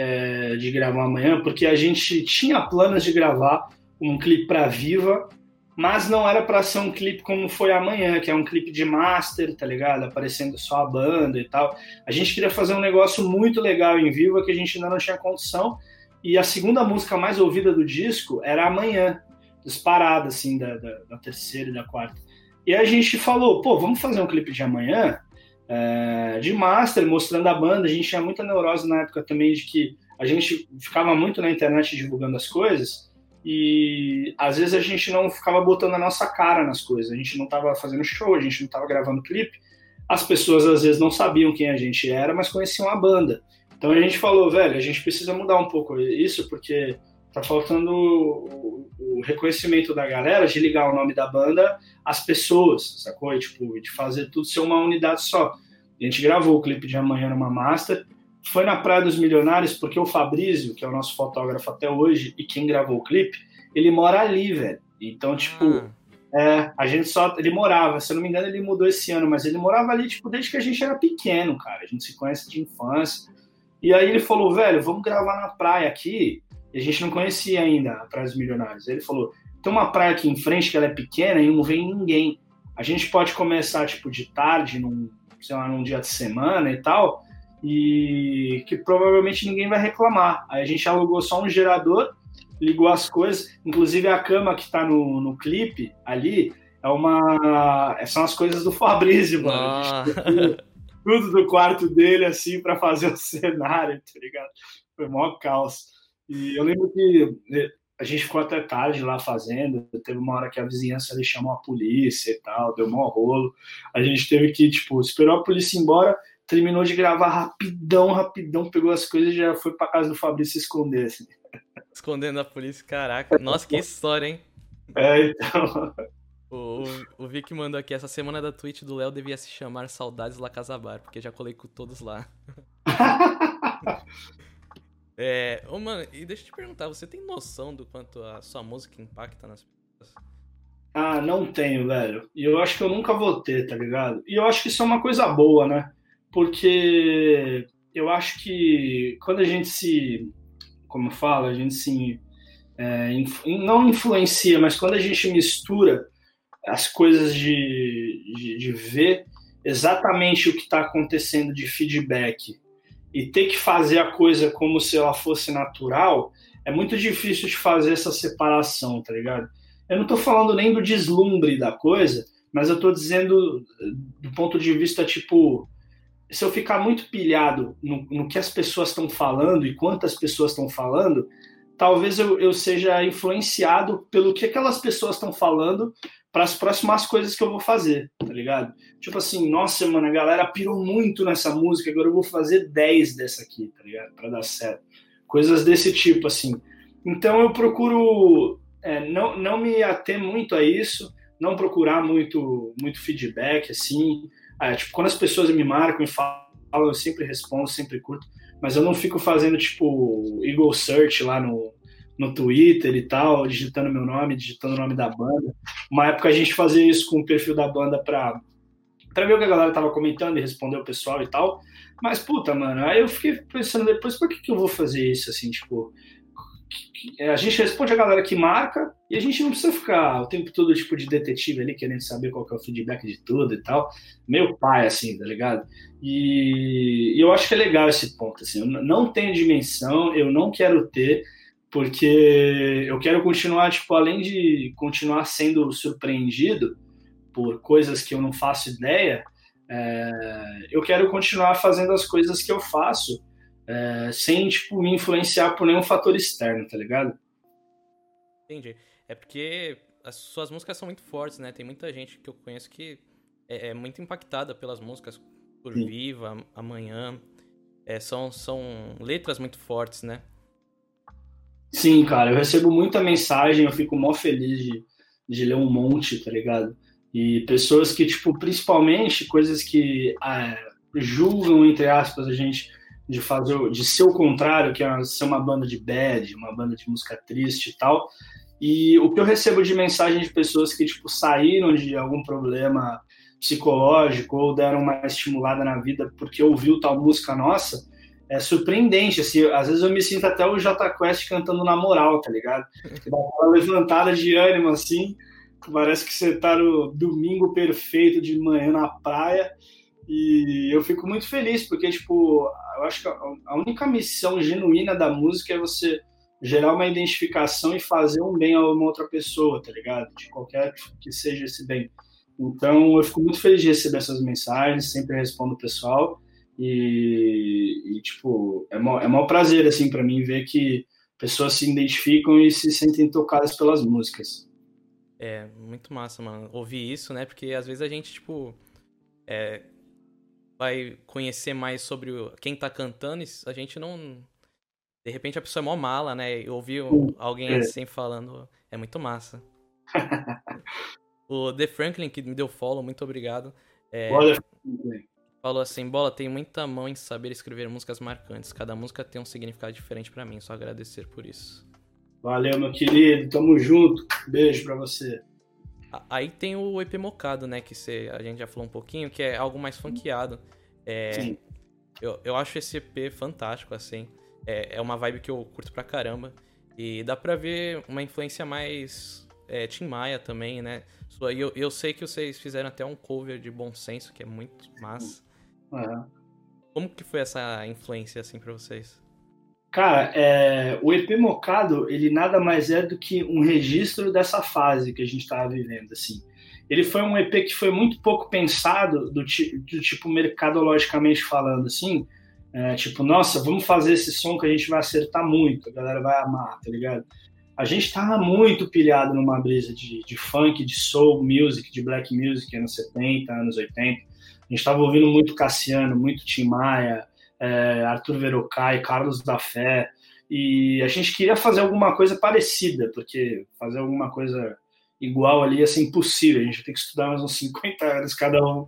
é, de gravar amanhã, porque a gente tinha planos de gravar um clipe para Viva, mas não era para ser um clipe como foi amanhã, que é um clipe de master, tá ligado? Aparecendo só a banda e tal. A gente queria fazer um negócio muito legal em Viva que a gente ainda não tinha condição. E a segunda música mais ouvida do disco era Amanhã, disparada, assim, da, da, da terceira e da quarta. E a gente falou, pô, vamos fazer um clipe de amanhã é, de master, mostrando a banda. A gente tinha muita neurose na época também de que a gente ficava muito na internet divulgando as coisas e às vezes a gente não ficava botando a nossa cara nas coisas. A gente não estava fazendo show, a gente não estava gravando clipe. As pessoas às vezes não sabiam quem a gente era, mas conheciam a banda. Então a gente falou, velho, a gente precisa mudar um pouco isso porque tá faltando o, o reconhecimento da galera de ligar o nome da banda às pessoas, sacou? E, tipo, de fazer tudo ser uma unidade só. A gente gravou o clipe de amanhã numa master, foi na Praia dos Milionários, porque o Fabrício, que é o nosso fotógrafo até hoje, e quem gravou o clipe, ele mora ali, velho. Então, tipo, ah. é, a gente só. Ele morava, se eu não me engano, ele mudou esse ano, mas ele morava ali, tipo, desde que a gente era pequeno, cara. A gente se conhece de infância. E aí ele falou, velho, vamos gravar na praia aqui. E a gente não conhecia ainda a Praia dos Milionários. Ele falou: tem uma praia aqui em frente que ela é pequena e não vem ninguém. A gente pode começar, tipo, de tarde, num, sei lá, num dia de semana e tal, e que provavelmente ninguém vai reclamar. Aí a gente alugou só um gerador, ligou as coisas, inclusive a cama que tá no, no clipe ali é uma. São as coisas do Fabrício, mano. Ah. Tudo do quarto dele, assim, para fazer o cenário, tá ligado? Foi maior caos. E eu lembro que eh, a gente ficou até tarde lá fazendo. Teve uma hora que a vizinhança ali chamou a polícia e tal, deu um rolo. A gente teve que, tipo, esperou a polícia ir embora, terminou de gravar rapidão, rapidão, pegou as coisas e já foi pra casa do Fabrício se esconder, assim. Escondendo a polícia, caraca. Nossa, que história, hein? É, então. O, o, o Vic mandou aqui, essa semana da Twitch do Léo devia se chamar Saudades La Casabar, porque já colei com todos lá. É, mano, e deixa eu te perguntar, você tem noção do quanto a sua música impacta nas pessoas? Ah, não tenho, velho. E eu acho que eu nunca vou ter, tá ligado? E eu acho que isso é uma coisa boa, né? Porque eu acho que quando a gente se, como fala, a gente se é, não influencia, mas quando a gente mistura as coisas de, de, de ver exatamente o que está acontecendo de feedback e ter que fazer a coisa como se ela fosse natural, é muito difícil de fazer essa separação, tá ligado? Eu não tô falando nem do deslumbre da coisa, mas eu tô dizendo do ponto de vista, tipo, se eu ficar muito pilhado no, no que as pessoas estão falando e quantas pessoas estão falando, talvez eu, eu seja influenciado pelo que aquelas pessoas estão falando para as próximas coisas que eu vou fazer, tá ligado? Tipo assim, nossa, mano, a galera pirou muito nessa música, agora eu vou fazer 10 dessa aqui, tá ligado? Para dar certo. Coisas desse tipo, assim. Então eu procuro é, não, não me ater muito a isso, não procurar muito, muito feedback, assim. É, tipo, quando as pessoas me marcam e falam, eu sempre respondo, sempre curto. Mas eu não fico fazendo, tipo, Eagle Search lá no, no Twitter e tal, digitando meu nome, digitando o nome da banda. Uma época a gente fazia isso com o perfil da banda pra, pra ver o que a galera tava comentando e responder o pessoal e tal. Mas, puta, mano, aí eu fiquei pensando depois, por que, que eu vou fazer isso, assim, tipo... A gente responde a galera que marca e a gente não precisa ficar o tempo todo, tipo, de detetive ali, querendo saber qual é o feedback de tudo e tal. Meio pai, assim, tá ligado? E, e eu acho que é legal esse ponto, assim. Eu não tenho dimensão, eu não quero ter porque eu quero continuar, tipo, além de continuar sendo surpreendido por coisas que eu não faço ideia, é, eu quero continuar fazendo as coisas que eu faço é, sem, tipo, me influenciar por nenhum fator externo, tá ligado? Entendi. É porque as suas músicas são muito fortes, né? Tem muita gente que eu conheço que é, é muito impactada pelas músicas por Sim. Viva, Amanhã. É, são, são letras muito fortes, né? Sim, cara, eu recebo muita mensagem, eu fico mó feliz de, de ler um monte, tá ligado? E pessoas que, tipo, principalmente coisas que ah, julgam, entre aspas, a gente de fazer, de ser o contrário, que é ser uma banda de bad, uma banda de música triste e tal. E o que eu recebo de mensagem de pessoas que, tipo, saíram de algum problema psicológico ou deram uma estimulada na vida porque ouviu tal música nossa, é surpreendente, assim, às vezes eu me sinto até o Jota Quest cantando na moral, tá ligado? Dá uma levantada de ânimo, assim, parece que você tá no domingo perfeito de manhã na praia, e eu fico muito feliz, porque, tipo, eu acho que a única missão genuína da música é você gerar uma identificação e fazer um bem a uma outra pessoa, tá ligado? De qualquer que seja esse bem. Então, eu fico muito feliz de receber essas mensagens, sempre respondo o pessoal, e, e, tipo, é maior, é maior prazer, assim, para mim ver que pessoas se identificam e se sentem tocadas pelas músicas. É, muito massa, mano. Ouvir isso, né? Porque às vezes a gente, tipo, é, vai conhecer mais sobre quem tá cantando a gente não. De repente a pessoa é mó mala, né? E ouvir alguém é. assim falando é muito massa. o The Franklin, que me deu follow, muito obrigado. É, Olha, falou assim: Bola, tem muita mão em saber escrever músicas marcantes. Cada música tem um significado diferente para mim. Só agradecer por isso. Valeu, meu querido. Tamo junto. Beijo pra você. Aí tem o EP Mocado, né? Que cê, a gente já falou um pouquinho, que é algo mais funkeado. É, Sim. Eu, eu acho esse EP fantástico, assim. É, é uma vibe que eu curto pra caramba. E dá pra ver uma influência mais é, Tim Maia também, né? Eu, eu sei que vocês fizeram até um cover de Bom Senso, que é muito massa. Uhum. Como que foi essa influência, assim, pra vocês? Cara, é, o EP Mocado, ele nada mais é do que um registro dessa fase que a gente estava vivendo, assim. Ele foi um EP que foi muito pouco pensado, do, do tipo, mercadologicamente falando, assim, é, tipo, nossa, vamos fazer esse som que a gente vai acertar muito, a galera vai amar, tá ligado? A gente tava muito pilhado numa brisa de, de funk, de soul music, de black music, anos 70, anos 80, a gente estava ouvindo muito Cassiano, muito Tim Maia, é, Arthur Verocai, Carlos da Fé, e a gente queria fazer alguma coisa parecida, porque fazer alguma coisa igual ali ia ser impossível, a gente ter que estudar mais uns 50 anos cada um,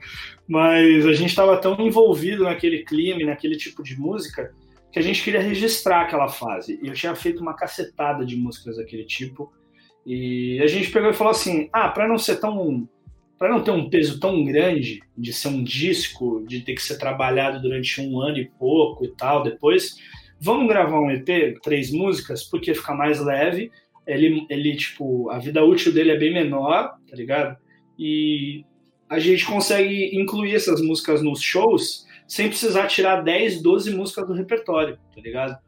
mas a gente estava tão envolvido naquele clima, naquele tipo de música, que a gente queria registrar aquela fase, e eu tinha feito uma cacetada de músicas daquele tipo, e a gente pegou e falou assim, ah, para não ser tão para não ter um peso tão grande de ser um disco, de ter que ser trabalhado durante um ano e pouco e tal, depois, vamos gravar um EP, três músicas, porque fica mais leve, ele, ele tipo, a vida útil dele é bem menor, tá ligado? E a gente consegue incluir essas músicas nos shows sem precisar tirar 10, 12 músicas do repertório, tá ligado?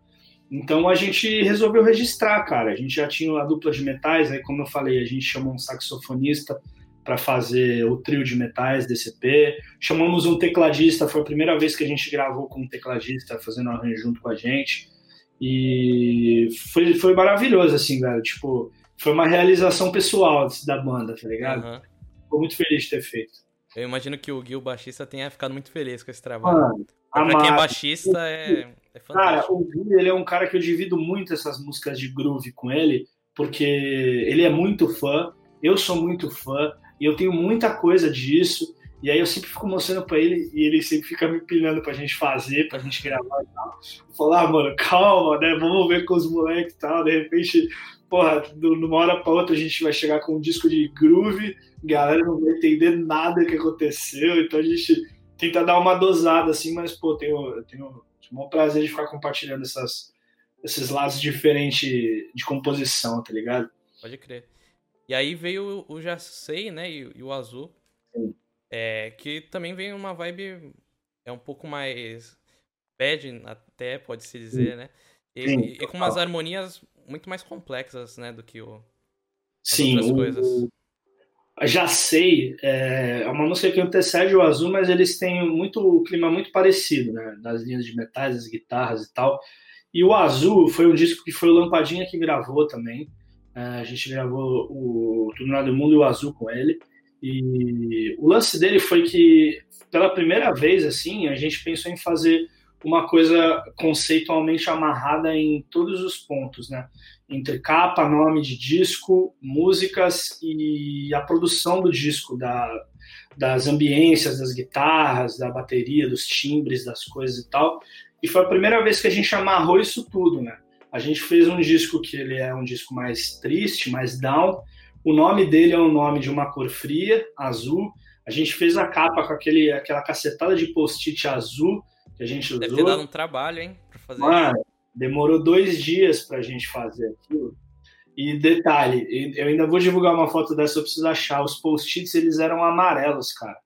Então a gente resolveu registrar, cara. A gente já tinha a dupla de metais, aí como eu falei, a gente chamou um saxofonista para fazer o trio de metais DCP. Chamamos um tecladista, foi a primeira vez que a gente gravou com um tecladista fazendo arranjo junto com a gente. E foi, foi maravilhoso, assim, velho. Tipo, foi uma realização pessoal da banda, tá ligado? Uhum. Ficou muito feliz de ter feito. Eu imagino que o Gui, o baixista, tenha ficado muito feliz com esse trabalho. Mano, pra quem é baixista, é, é fantástico. Cara, o Gui, ele é um cara que eu divido muito essas músicas de groove com ele, porque ele é muito fã, eu sou muito fã, e eu tenho muita coisa disso. E aí eu sempre fico mostrando pra ele e ele sempre fica me pilhando pra gente fazer, pra gente gravar e tal. Falo, ah, mano, calma, né? Vamos ver com os moleques e tal. De repente, porra, de uma hora pra outra a gente vai chegar com um disco de groove, galera não vai entender nada que aconteceu, então a gente tenta dar uma dosada assim, mas, pô, tenho, eu tenho o maior prazer de ficar compartilhando essas, esses lados diferentes de composição, tá ligado? Pode crer. E aí veio o Já Sei, né, e, e o Azul. Sim. É, que também vem uma vibe é um pouco mais bad até, pode-se dizer, né? E, Sim, e, com umas harmonias muito mais complexas, né, do que o, Sim, outras coisas. O, já sei, é, é uma música que antecede o Azul, mas eles têm muito o clima muito parecido, né, das linhas de metais, as guitarras e tal. E o Azul foi um disco que foi o Lampadinha que gravou também. É, a gente gravou o Tudo do Mundo e o Azul com ele. E o lance dele foi que, pela primeira vez, assim, a gente pensou em fazer uma coisa conceitualmente amarrada em todos os pontos, né? Entre capa, nome de disco, músicas e a produção do disco, da, das ambiências, das guitarras, da bateria, dos timbres, das coisas e tal. E foi a primeira vez que a gente amarrou isso tudo, né? A gente fez um disco que ele é um disco mais triste, mais down, o nome dele é o nome de uma cor fria, azul. A gente fez a capa com aquele, aquela cacetada de post-it azul que a gente usou. Deve ter dado um trabalho, hein? Pra fazer Mano, isso. demorou dois dias pra gente fazer aquilo. E detalhe, eu ainda vou divulgar uma foto dessa, eu preciso achar. Os post-its, eles eram amarelos, cara.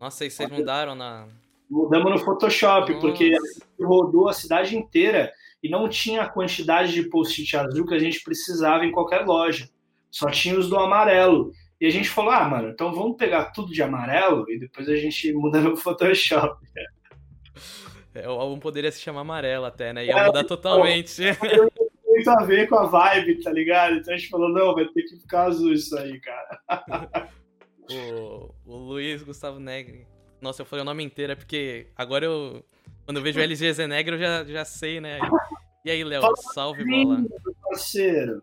Nossa, e vocês mudaram na... Mudamos no Photoshop, Nossa. porque rodou a cidade inteira e não tinha a quantidade de post-it azul que a gente precisava em qualquer loja. Só tinha os do amarelo. E a gente falou, ah, mano, então vamos pegar tudo de amarelo e depois a gente muda no Photoshop. É, o álbum poderia se chamar amarelo até, né? Ia é, mudar totalmente. Muito a ver com a vibe, tá ligado? Então a gente falou, não, vai ter que ficar azul isso aí, cara. o, o Luiz Gustavo Negri. Nossa, eu falei o nome inteiro, é porque agora eu. Quando eu vejo o LG Negri, eu já, já sei, né? E aí, Léo, salve bola. Parceiro.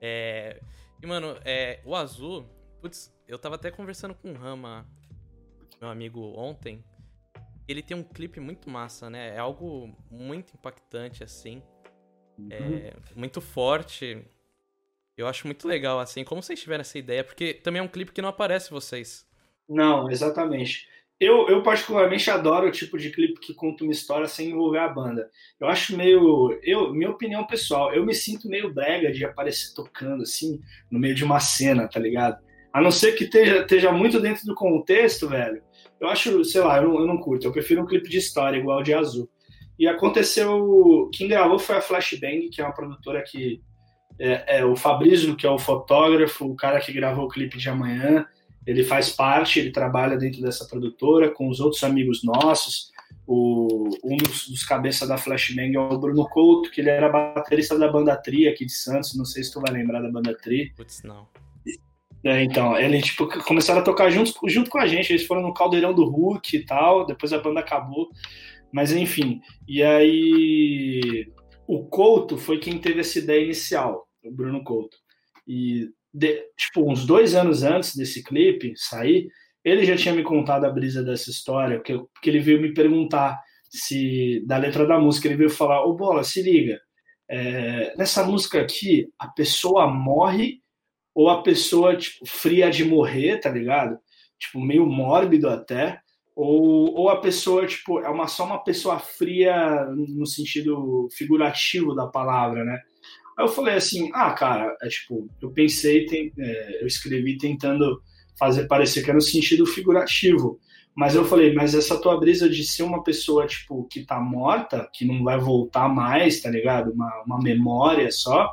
É. E, mano, é, o azul. Putz, eu tava até conversando com o Rama, meu amigo, ontem. Ele tem um clipe muito massa, né? É algo muito impactante, assim. É, uhum. muito forte. Eu acho muito legal, assim. Como vocês tiveram essa ideia? Porque também é um clipe que não aparece vocês. Não, exatamente. Eu, eu particularmente adoro o tipo de clipe que conta uma história sem envolver a banda. Eu acho meio, eu, minha opinião pessoal, eu me sinto meio brega de aparecer tocando assim no meio de uma cena, tá ligado? A não ser que esteja, esteja muito dentro do contexto, velho. Eu acho, sei lá, eu não, eu não curto. Eu prefiro um clipe de história igual de Azul. E aconteceu, quem gravou foi a Flashbang, que é uma produtora que é, é o Fabrício, que é o fotógrafo, o cara que gravou o clipe de amanhã ele faz parte, ele trabalha dentro dessa produtora com os outros amigos nossos. O, um dos, dos cabeças da Flashbang é o Bruno Couto, que ele era baterista da banda Tri aqui de Santos. Não sei se tu vai lembrar da banda Tri. Putz, não. É, então, ele tipo, começaram a tocar junto, junto com a gente. Eles foram no Caldeirão do Hulk e tal. Depois a banda acabou. Mas enfim. E aí. O Couto foi quem teve essa ideia inicial, o Bruno Couto. E de, tipo, uns dois anos antes desse clipe sair, ele já tinha me contado a brisa dessa história, porque, porque ele veio me perguntar se da letra da música, ele veio falar, ô Bola, se liga, é, nessa música aqui, a pessoa morre ou a pessoa, tipo, fria de morrer, tá ligado? Tipo, meio mórbido até, ou, ou a pessoa, tipo, é uma, só uma pessoa fria no sentido figurativo da palavra, né? Aí eu falei assim, ah, cara, é tipo, eu pensei, tem, é, eu escrevi tentando fazer parecer que era no sentido figurativo. Mas eu falei, mas essa tua brisa de ser uma pessoa, tipo, que tá morta, que não vai voltar mais, tá ligado? Uma, uma memória só,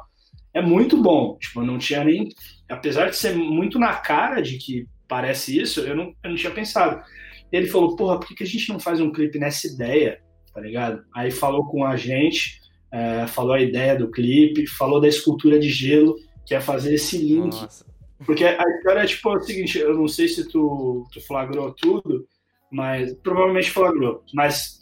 é muito bom. Tipo, eu não tinha nem. Apesar de ser muito na cara de que parece isso, eu não, eu não tinha pensado. Ele falou, porra, por que, que a gente não faz um clipe nessa ideia, tá ligado? Aí falou com a gente, é, falou a ideia do clipe, falou da escultura de gelo, que é fazer esse link. Nossa. Porque a história é tipo é o seguinte, eu não sei se tu, tu flagrou tudo, mas provavelmente flagrou, mas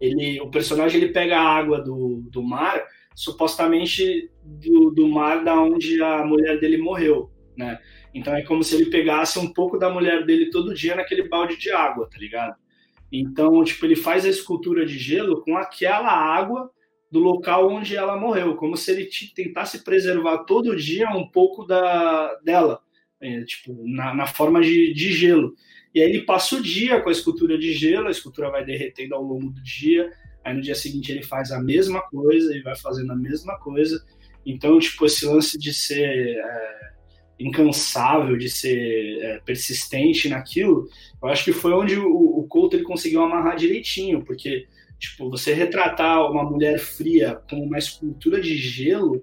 ele, o personagem ele pega a água do, do mar, supostamente do, do mar da onde a mulher dele morreu, né? Então é como se ele pegasse um pouco da mulher dele todo dia naquele balde de água, tá ligado? Então, tipo, ele faz a escultura de gelo com aquela água do local onde ela morreu, como se ele tentasse preservar todo dia um pouco da dela, é, tipo, na, na forma de, de gelo. E aí ele passa o dia com a escultura de gelo, a escultura vai derretendo ao longo do dia, aí no dia seguinte ele faz a mesma coisa e vai fazendo a mesma coisa. Então, tipo, esse lance de ser é, incansável, de ser é, persistente naquilo, eu acho que foi onde o, o Couto ele conseguiu amarrar direitinho, porque tipo você retratar uma mulher fria com uma escultura de gelo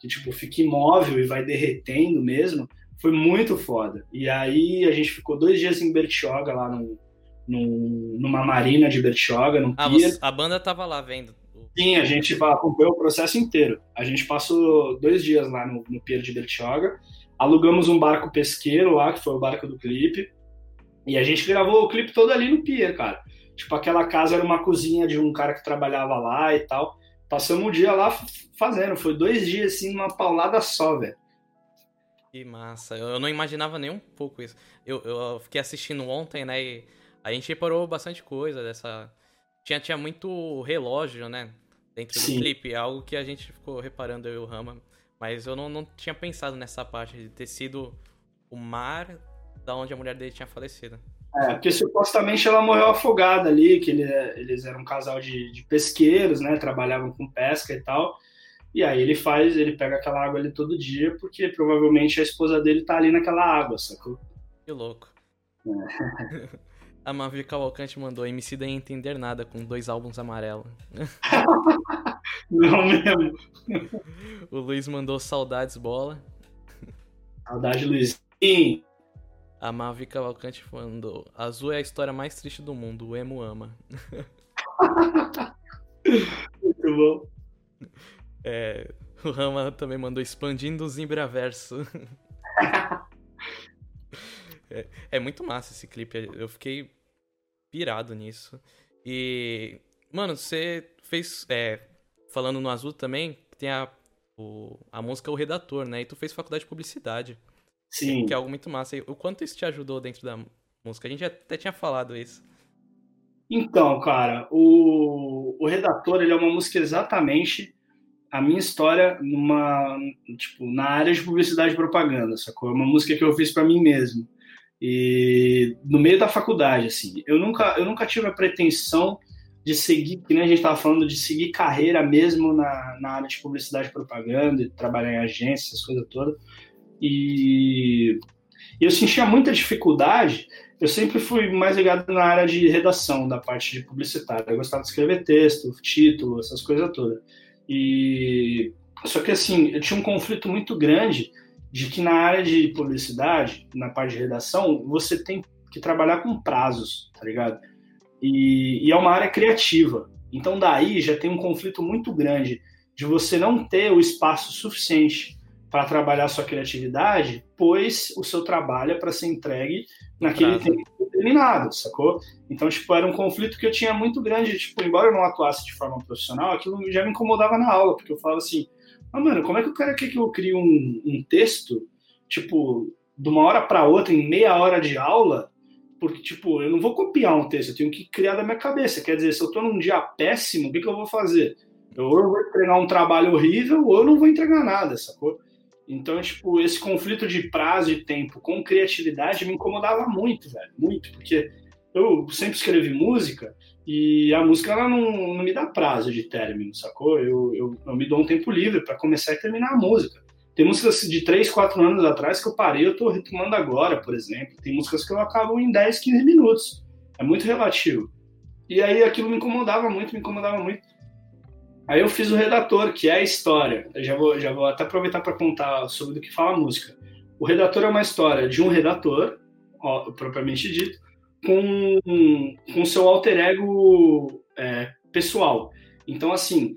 que tipo fica imóvel e vai derretendo mesmo, foi muito foda. E aí a gente ficou dois dias em Bertioga lá no, no numa marina de Bertioga, num ah. Você, a banda tava lá vendo. Sim, a gente acompanhou o processo inteiro. A gente passou dois dias lá no, no pier de Bertioga alugamos um barco pesqueiro lá, que foi o barco do clipe, e a gente gravou o clipe todo ali no pier, cara. Tipo, aquela casa era uma cozinha de um cara que trabalhava lá e tal. Passamos um dia lá fazendo, foi dois dias assim, uma paulada só, velho. Que massa, eu não imaginava nem um pouco isso. Eu, eu fiquei assistindo ontem, né, e a gente reparou bastante coisa dessa... Tinha, tinha muito relógio, né, dentro Sim. do clipe, algo que a gente ficou reparando, eu e o Rama. Mas eu não, não tinha pensado nessa parte de ter sido o mar da onde a mulher dele tinha falecido. É, porque supostamente ela morreu afogada ali, que ele, eles eram um casal de, de, pesqueiros, né? Trabalhavam com pesca e tal. E aí ele faz, ele pega aquela água ali todo dia, porque provavelmente a esposa dele tá ali naquela água, sacou? Que louco. É. a Mavi Cavalcante mandou MC nem entender nada com dois álbuns amarelos. Não mesmo. O Luiz mandou saudades bola. Saudade, Luizinho. A Mavi Cavalcante mandou: Azul é a história mais triste do mundo, o emo ama. Muito bom. É, o Rama também mandou expandindo o Zimbraverso. é, é muito massa esse clipe, eu fiquei pirado nisso. E, mano, você fez. É, falando no Azul também, tem a, o, a música O Redator, né? E tu fez faculdade de publicidade. Sim. Que é algo muito massa. E o quanto isso te ajudou dentro da música? A gente até tinha falado isso. Então, cara, o, o Redator, ele é uma música exatamente a minha história numa, tipo, na área de publicidade e propaganda, sacou? É uma música que eu fiz para mim mesmo. E no meio da faculdade, assim, eu nunca, eu nunca tive a pretensão de seguir, que nem a gente estava falando, de seguir carreira mesmo na, na área de publicidade e propaganda, de trabalhar em agências, essas coisas todas. E eu sentia muita dificuldade. Eu sempre fui mais ligado na área de redação, da parte de publicitária. Eu gostava de escrever texto, título, essas coisas todas. E só que assim, eu tinha um conflito muito grande de que na área de publicidade, na parte de redação, você tem que trabalhar com prazos, tá ligado? E, e, é uma área criativa. Então, daí já tem um conflito muito grande de você não ter o espaço suficiente para trabalhar sua criatividade, pois o seu trabalho é para ser entregue naquele tempo determinado, sacou? Então, tipo, era um conflito que eu tinha muito grande. Tipo, embora eu não atuasse de forma profissional, aquilo já me incomodava na aula, porque eu falava assim: ah, mano, como é que o cara quer que eu crie um, um texto, tipo, de uma hora para outra, em meia hora de aula, porque, tipo, eu não vou copiar um texto, eu tenho que criar da minha cabeça. Quer dizer, se eu tô num dia péssimo, o que, que eu vou fazer? Eu, ou eu vou entregar um trabalho horrível, ou eu não vou entregar nada, sacou? Então, tipo, esse conflito de prazo e tempo com criatividade me incomodava muito, velho, muito, porque eu sempre escrevi música e a música ela não, não me dá prazo de término, sacou? Eu, eu, eu me dou um tempo livre para começar e terminar a música. Tem músicas de 3, 4 anos atrás que eu parei, eu tô retomando agora, por exemplo. Tem músicas que eu acabo em 10, 15 minutos. É muito relativo. E aí aquilo me incomodava muito, me incomodava muito. Aí eu fiz o redator, que é a história. Eu já vou, já vou até aproveitar para contar sobre o que fala a música. O redator é uma história de um redator, ó, propriamente dito, com, com seu alter ego é, pessoal. Então, assim,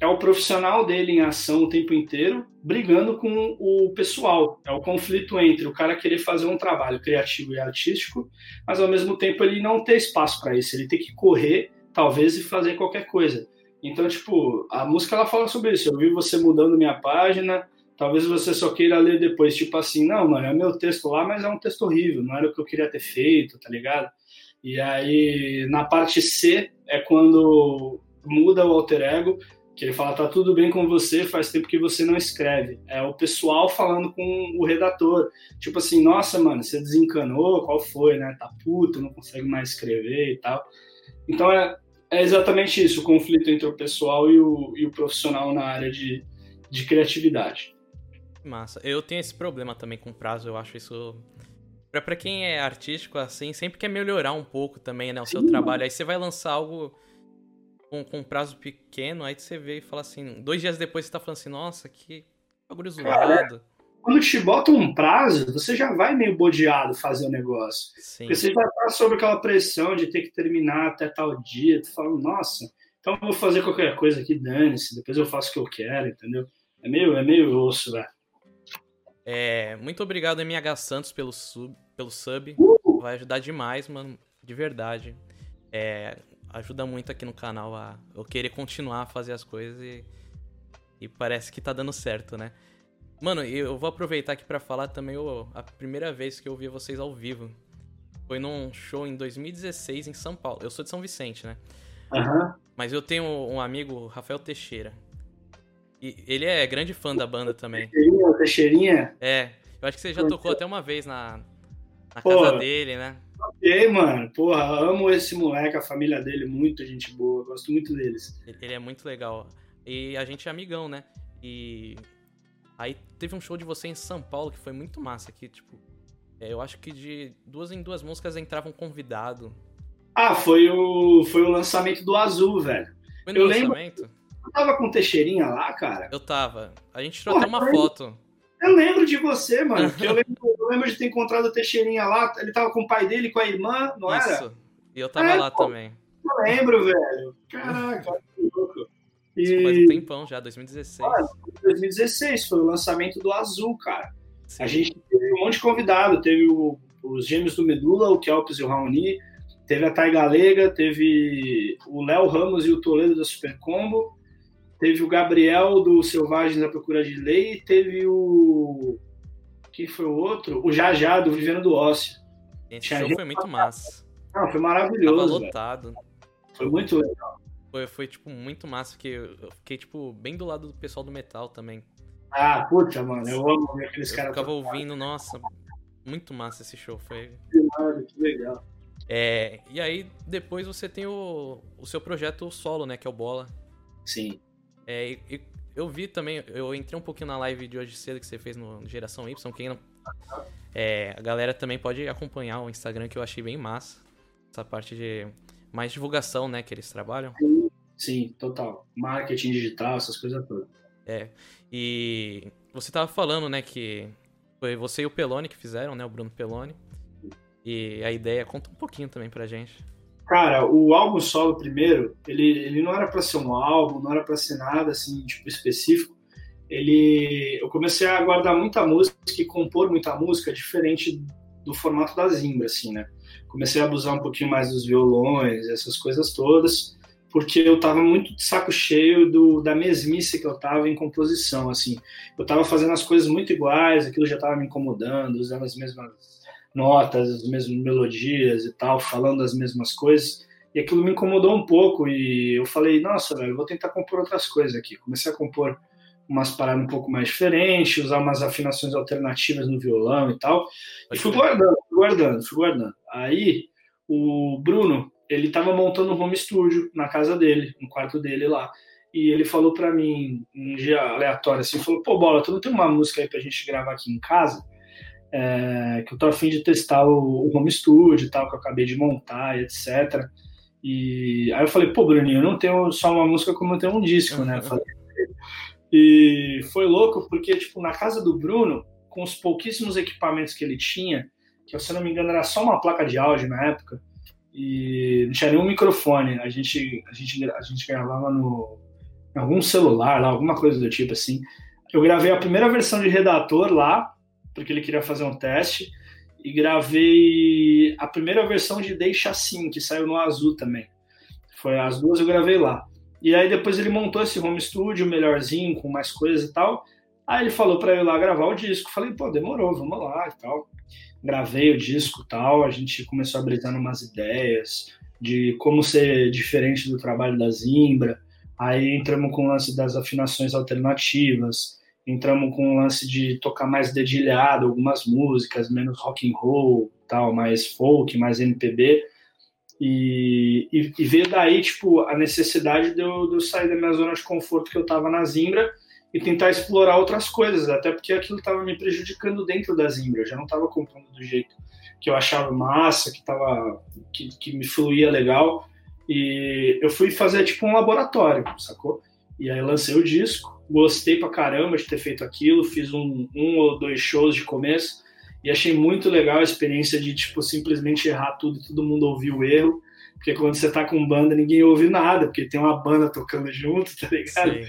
é o profissional dele em ação o tempo inteiro, brigando com o pessoal. É o conflito entre o cara querer fazer um trabalho criativo e artístico, mas ao mesmo tempo ele não ter espaço para isso, ele tem que correr, talvez, e fazer qualquer coisa. Então, tipo, a música ela fala sobre isso. Eu vi você mudando minha página, talvez você só queira ler depois, tipo assim, não, mano, é meu texto lá, mas é um texto horrível, não era o que eu queria ter feito, tá ligado? E aí, na parte C, é quando muda o alter ego, que ele fala, tá tudo bem com você, faz tempo que você não escreve. É o pessoal falando com o redator. Tipo assim, nossa, mano, você desencanou, qual foi, né? Tá puto, não consegue mais escrever e tal. Então é, é exatamente isso, o conflito entre o pessoal e o, e o profissional na área de, de criatividade. Massa. Eu tenho esse problema também com prazo, eu acho isso. Pra, pra quem é artístico, assim, sempre quer melhorar um pouco também, né? O seu Sim, trabalho. Mano. Aí você vai lançar algo com, com prazo pequeno, aí você vê e fala assim, dois dias depois você tá falando assim, nossa, que bagulho zoado. Quando te bota um prazo, você já vai meio bodeado fazer o negócio. Sim. Porque você já tá sob aquela pressão de ter que terminar até tal dia, tu fala, nossa, então eu vou fazer qualquer coisa aqui, dane-se, depois eu faço o que eu quero, entendeu? É meio, é meio osso, velho. É, muito obrigado, MH Santos, pelo sub. Pelo sub. Uh! Vai ajudar demais, mano. De verdade. É, ajuda muito aqui no canal a eu querer continuar a fazer as coisas e, e parece que tá dando certo, né? Mano, eu vou aproveitar aqui para falar também a primeira vez que eu vi vocês ao vivo. Foi num show em 2016 em São Paulo. Eu sou de São Vicente, né? Uhum. Mas eu tenho um amigo, Rafael Teixeira. E ele é grande fã da banda também. Teixeirinha, Teixeirinha? É. Eu acho que você já tocou até uma vez na, na casa dele, né? Ok, mano. Porra, amo esse moleque, a família dele, muito gente boa. Gosto muito deles. Ele é muito legal. E a gente é amigão, né? E aí teve um show de você em São Paulo que foi muito massa. Que, tipo, é, eu acho que de duas em duas músicas entrava um convidado. Ah, foi o, foi o lançamento do Azul, velho. Foi no eu lançamento? Lembro, tava com Teixeirinha lá, cara? Eu tava. A gente tirou até uma eu foto. Eu lembro de você, mano. eu, lembro, eu lembro de ter encontrado o Teixeirinha lá. Ele tava com o pai dele, com a irmã, não Isso. era? E eu tava é, lá pô, também. Eu lembro, velho. Caraca, que louco. E... Isso faz um tempão já, 2016. Ah, 2016 foi o lançamento do Azul, cara. Sim. A gente teve um monte de convidado. Teve o, os gêmeos do Medula, o Kelps e o Raoni. Teve a Thay Galega, teve o Léo Ramos e o Toledo da Super Combo teve o Gabriel do Selvagens à Procura de Lei, teve o. Quem foi o outro? O Jajá do Vivendo do Ócio. Esse show foi muito massa. Não, foi maravilhoso. Tava lotado. Véio. Foi muito legal. Foi, foi, tipo, muito massa, porque eu fiquei, tipo, bem do lado do pessoal do metal também. Ah, puta, mano, eu amo ver aqueles caras. Eu ficava ouvindo, nossa, muito massa esse show, foi. Que, que legal. É, e aí, depois você tem o, o seu projeto solo, né, que é o Bola. Sim. É, eu vi também, eu entrei um pouquinho na live de hoje cedo que você fez no Geração Y. Quem não, é, a galera também pode acompanhar o Instagram que eu achei bem massa. Essa parte de mais divulgação, né, que eles trabalham. Sim, total. Marketing digital, essas coisas todas. É. E você tava falando, né, que foi você e o Pelone que fizeram, né, o Bruno Pelone. E a ideia, conta um pouquinho também pra gente. Cara, o álbum solo primeiro, ele, ele não era para ser um álbum, não era para ser nada assim, tipo, específico. Ele, eu comecei a guardar muita música e compor muita música diferente do formato da Zimbra, assim, né? Comecei a abusar um pouquinho mais dos violões, essas coisas todas, porque eu tava muito de saco cheio do, da mesmice que eu tava em composição, assim. Eu tava fazendo as coisas muito iguais, aquilo já tava me incomodando, usando as mesmas notas, as mesmas melodias e tal, falando as mesmas coisas. E aquilo me incomodou um pouco e eu falei, nossa, velho, vou tentar compor outras coisas aqui. Comecei a compor umas paradas um pouco mais diferentes, usar umas afinações alternativas no violão e tal. E fui guardando, fui guardando, fui guardando. Aí o Bruno, ele tava montando um home studio na casa dele, no quarto dele lá. E ele falou para mim, um dia aleatório assim, falou, pô, Bola, tu não tem uma música aí pra gente gravar aqui em casa? é, que eu tô afim de testar o, o home studio e tal, que eu acabei de montar, etc. E aí eu falei, pô, Bruninho, eu não tenho só uma música como eu tenho um disco, né? Falei, e foi louco porque, tipo, na casa do Bruno, com os pouquíssimos equipamentos que ele tinha, que se eu não me engano era só uma placa de áudio na época, e não tinha nenhum microfone, a gente, a gente, a gente gravava no, em algum celular lá, alguma coisa do tipo assim. Eu gravei a primeira versão de redator lá, porque ele queria fazer um teste. E gravei a primeira versão de Deixa Assim, que saiu no Azul também. Foi as duas eu gravei lá. E aí depois ele montou esse home studio melhorzinho, com mais coisas e tal. Aí ele falou para eu ir lá gravar o disco. Falei, pô, demorou, vamos lá e tal. Gravei o disco tal. A gente começou a brisar umas ideias de como ser diferente do trabalho da Zimbra. Aí entramos com o lance das afinações alternativas, entramos com o lance de tocar mais dedilhado algumas músicas, menos rock and roll, tal, mais folk, mais MPB. E, e, e veio daí, tipo, a necessidade de eu, de eu, sair da minha zona de conforto que eu tava na Zimbra e tentar explorar outras coisas, até porque aquilo tava me prejudicando dentro da Zimbra, eu já não tava comprando do jeito que eu achava massa, que, tava, que, que me fluía legal, e eu fui fazer, tipo, um laboratório, sacou? E aí lancei o disco, gostei pra caramba de ter feito aquilo, fiz um, um ou dois shows de começo, e achei muito legal a experiência de, tipo, simplesmente errar tudo e todo mundo ouvir o erro. Porque quando você tá com banda, ninguém ouve nada, porque tem uma banda tocando junto, tá ligado? Sim.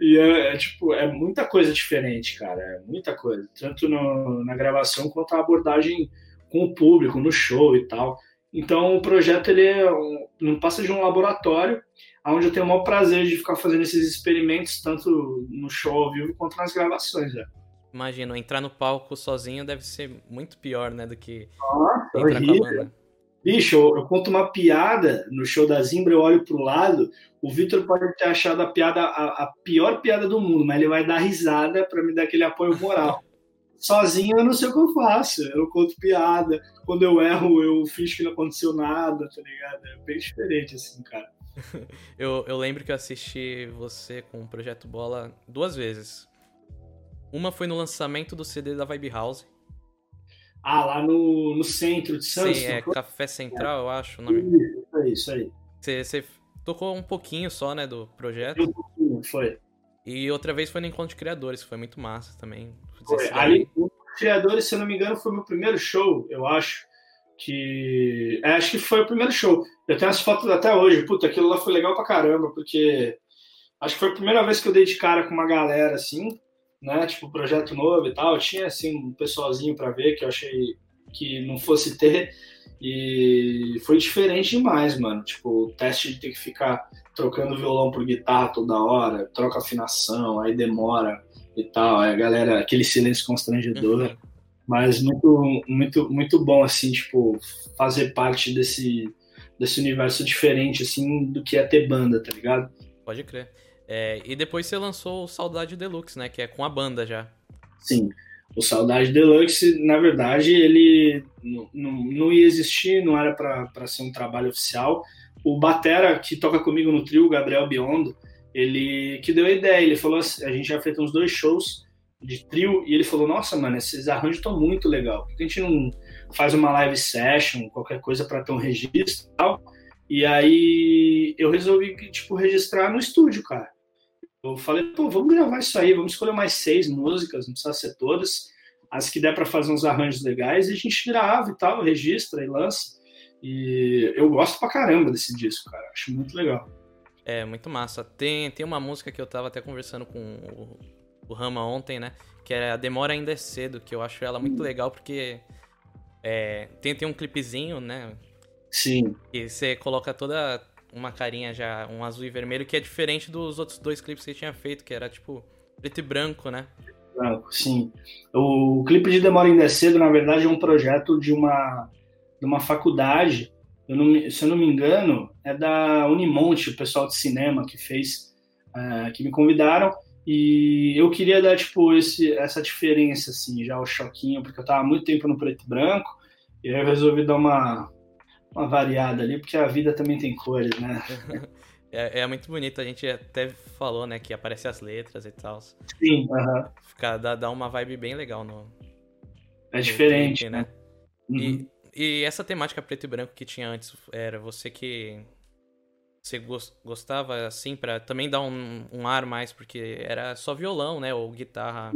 E é, é, tipo, é muita coisa diferente, cara. É muita coisa. Tanto no, na gravação quanto a abordagem com o público, no show e tal. Então o projeto ele é um, não passa de um laboratório onde eu tenho o maior prazer de ficar fazendo esses experimentos, tanto no show ao vivo quanto nas gravações. Né? Imagino, entrar no palco sozinho deve ser muito pior, né, do que Nossa, entrar horrível. com a banda. Bicho, eu, eu, conto uma piada no show da Zimbra, eu olho pro lado, o Vitor pode ter achado a piada a, a, pior piada do mundo, mas ele vai dar risada para me dar aquele apoio moral. Sozinho eu não sei o que eu faço, eu conto piada, quando eu erro eu finjo que não aconteceu nada, tá ligado? É bem diferente assim, cara. eu, eu lembro que eu assisti você com o Projeto Bola duas vezes. Uma foi no lançamento do CD da Vibe House. Ah, lá no, no centro de Santos. Sim, é Café Central, é. eu acho o nome. Isso, aí, isso aí. Você, você tocou um pouquinho só, né, do projeto. Um pouquinho, foi. E outra vez foi no Encontro de Criadores, que foi muito massa também. Foi. Ali, o Criadores, se eu não me engano, foi meu primeiro show, eu acho. Que. É, acho que foi o primeiro show. Eu tenho as fotos até hoje. Puta, aquilo lá foi legal pra caramba, porque. Acho que foi a primeira vez que eu dei de cara com uma galera assim né? Tipo, projeto novo e tal. Eu tinha, assim, um pessoalzinho para ver que eu achei que não fosse ter. E foi diferente demais, mano. Tipo, o teste de ter que ficar trocando violão por guitarra toda hora, troca afinação, aí demora e tal. Aí a galera, aquele silêncio constrangedor. Uhum. Mas muito, muito, muito bom, assim, tipo, fazer parte desse, desse universo diferente, assim, do que é ter banda, tá ligado? Pode crer. É, e depois você lançou o Saudade Deluxe, né? Que é com a banda já. Sim. O Saudade Deluxe, na verdade, ele não, ia existir, não era para ser um trabalho oficial. O Batera, que toca comigo no trio, Gabriel Biondo, ele que deu a ideia. Ele falou assim, a gente já fez uns dois shows de trio e ele falou: Nossa, mano, esses arranjos estão muito legal. Por que a gente não faz uma live session, qualquer coisa para ter um registro e tal? E aí eu resolvi tipo registrar no estúdio, cara. Eu falei, pô, vamos gravar isso aí, vamos escolher mais seis músicas, não precisa ser todas, as que der para fazer uns arranjos legais, e a gente grava e tal, registra e lança. E eu gosto pra caramba desse disco, cara, acho muito legal. É, muito massa. Tem, tem uma música que eu tava até conversando com o, o Rama ontem, né? Que é A Demora Ainda é Cedo, que eu acho ela muito hum. legal porque é, tem, tem um clipezinho, né? Sim. E você coloca toda uma carinha já, um azul e vermelho, que é diferente dos outros dois clipes que ele tinha feito, que era tipo preto e branco, né? Branco, sim. O clipe de Demora em Cedo, na verdade, é um projeto de uma, de uma faculdade, eu não, se eu não me engano, é da Unimonte, o pessoal de cinema que fez, uh, que me convidaram, e eu queria dar, tipo, esse, essa diferença, assim, já o choquinho, porque eu tava muito tempo no preto e branco, e aí eu resolvi dar uma, uma variada ali, porque a vida também tem cores, né? É, é, muito bonito, a gente até falou, né, que aparece as letras e tal. Sim, aham. Uh -huh. Fica, dá, dá uma vibe bem legal no. É no diferente, clipe, né? Uhum. E, e essa temática preto e branco que tinha antes, era você que. Você gostava, assim, para também dar um, um, ar mais, porque era só violão, né, ou guitarra.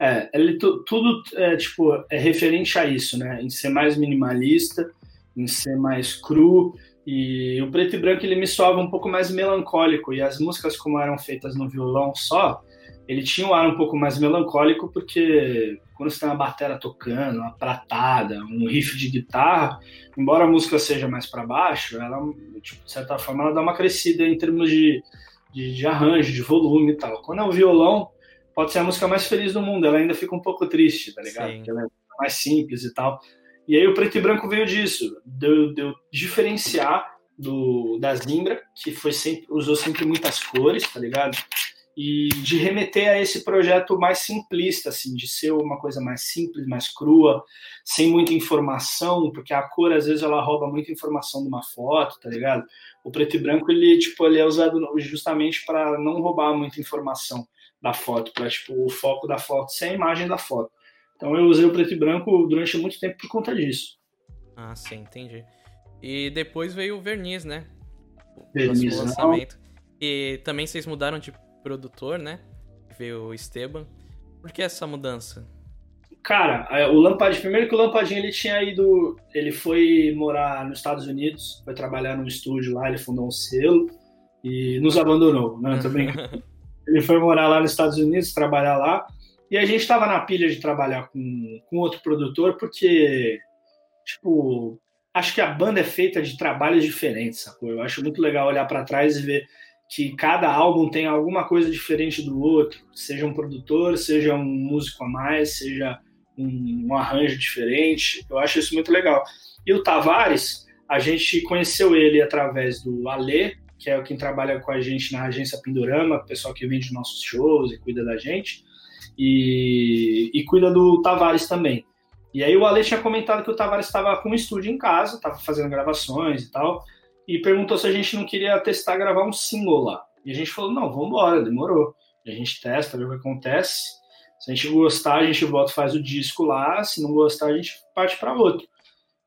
É, ele, tudo, é, tipo, é referente a isso, né, em ser mais minimalista em ser mais cru. E o preto e branco ele me soava um pouco mais melancólico. E as músicas, como eram feitas no violão só, ele tinha um ar um pouco mais melancólico, porque quando você tem uma bateria tocando, uma pratada, um riff de guitarra, embora a música seja mais para baixo, ela, tipo, de certa forma, ela dá uma crescida em termos de, de, de, arranjo, de volume e tal. Quando é o violão, pode ser a música mais feliz do mundo, ela ainda fica um pouco triste, tá ligado? Porque ela é mais simples e tal. E aí o preto e branco veio disso, de, de diferenciar do da Zimbra, que foi sempre usou sempre muitas cores, tá ligado? E de remeter a esse projeto mais simplista, assim, de ser uma coisa mais simples, mais crua, sem muita informação, porque a cor às vezes ela rouba muita informação de uma foto, tá ligado? O preto e branco ele tipo ele é usado justamente para não roubar muita informação da foto, para tipo o foco da foto ser a imagem da foto. Então eu usei o preto e branco durante muito tempo por conta disso. Ah, sim, entendi. E depois veio o verniz, né? Verniz, lançamento. E também vocês mudaram de produtor, né? Veio o Esteban. Por que essa mudança? Cara, o Lampadinho, primeiro que o Lampadinho ele tinha ido, ele foi morar nos Estados Unidos, foi trabalhar num estúdio lá, ele fundou um selo e nos abandonou, né? Também. ele foi morar lá nos Estados Unidos, trabalhar lá. E a gente estava na pilha de trabalhar com, com outro produtor, porque, tipo, acho que a banda é feita de trabalhos diferentes, sacou? Eu acho muito legal olhar para trás e ver que cada álbum tem alguma coisa diferente do outro, seja um produtor, seja um músico a mais, seja um, um arranjo diferente. Eu acho isso muito legal. E o Tavares, a gente conheceu ele através do Alê, que é quem trabalha com a gente na agência Pindorama, pessoal que vende nossos shows e cuida da gente e, e cuida do Tavares também. E aí o Ale tinha comentado que o Tavares estava com um estúdio em casa, estava fazendo gravações e tal, e perguntou se a gente não queria testar gravar um single lá. E a gente falou, não, vamos embora, demorou. E a gente testa, vê o que acontece. Se a gente gostar, a gente volta e faz o disco lá, se não gostar, a gente parte para outro.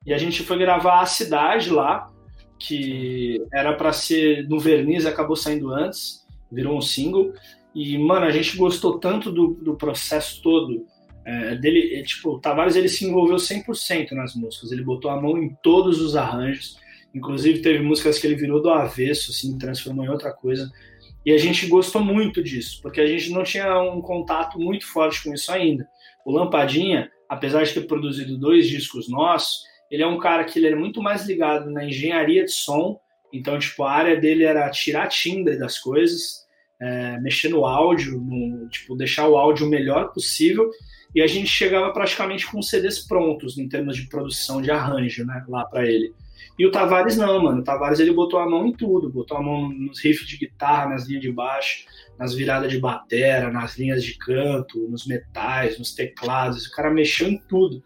E a gente foi gravar A Cidade lá, que era para ser no verniz, acabou saindo antes, virou um single. E, mano, a gente gostou tanto do, do processo todo. É, dele, é, tipo, o Tavares ele se envolveu 100% nas músicas, ele botou a mão em todos os arranjos, inclusive teve músicas que ele virou do avesso, assim, transformou em outra coisa. E a gente gostou muito disso, porque a gente não tinha um contato muito forte com isso ainda. O Lampadinha, apesar de ter produzido dois discos nossos, ele é um cara que ele é muito mais ligado na engenharia de som, então, tipo, a área dele era tirar timbre das coisas, é, mexer no áudio, no, tipo, deixar o áudio o melhor possível. E a gente chegava praticamente com CDs prontos em termos de produção de arranjo, né, lá para ele. E o Tavares não, mano. O Tavares ele botou a mão em tudo, botou a mão nos riffs de guitarra, nas linhas de baixo, nas viradas de batera, nas linhas de canto, nos metais, nos teclados. O cara mexeu em tudo.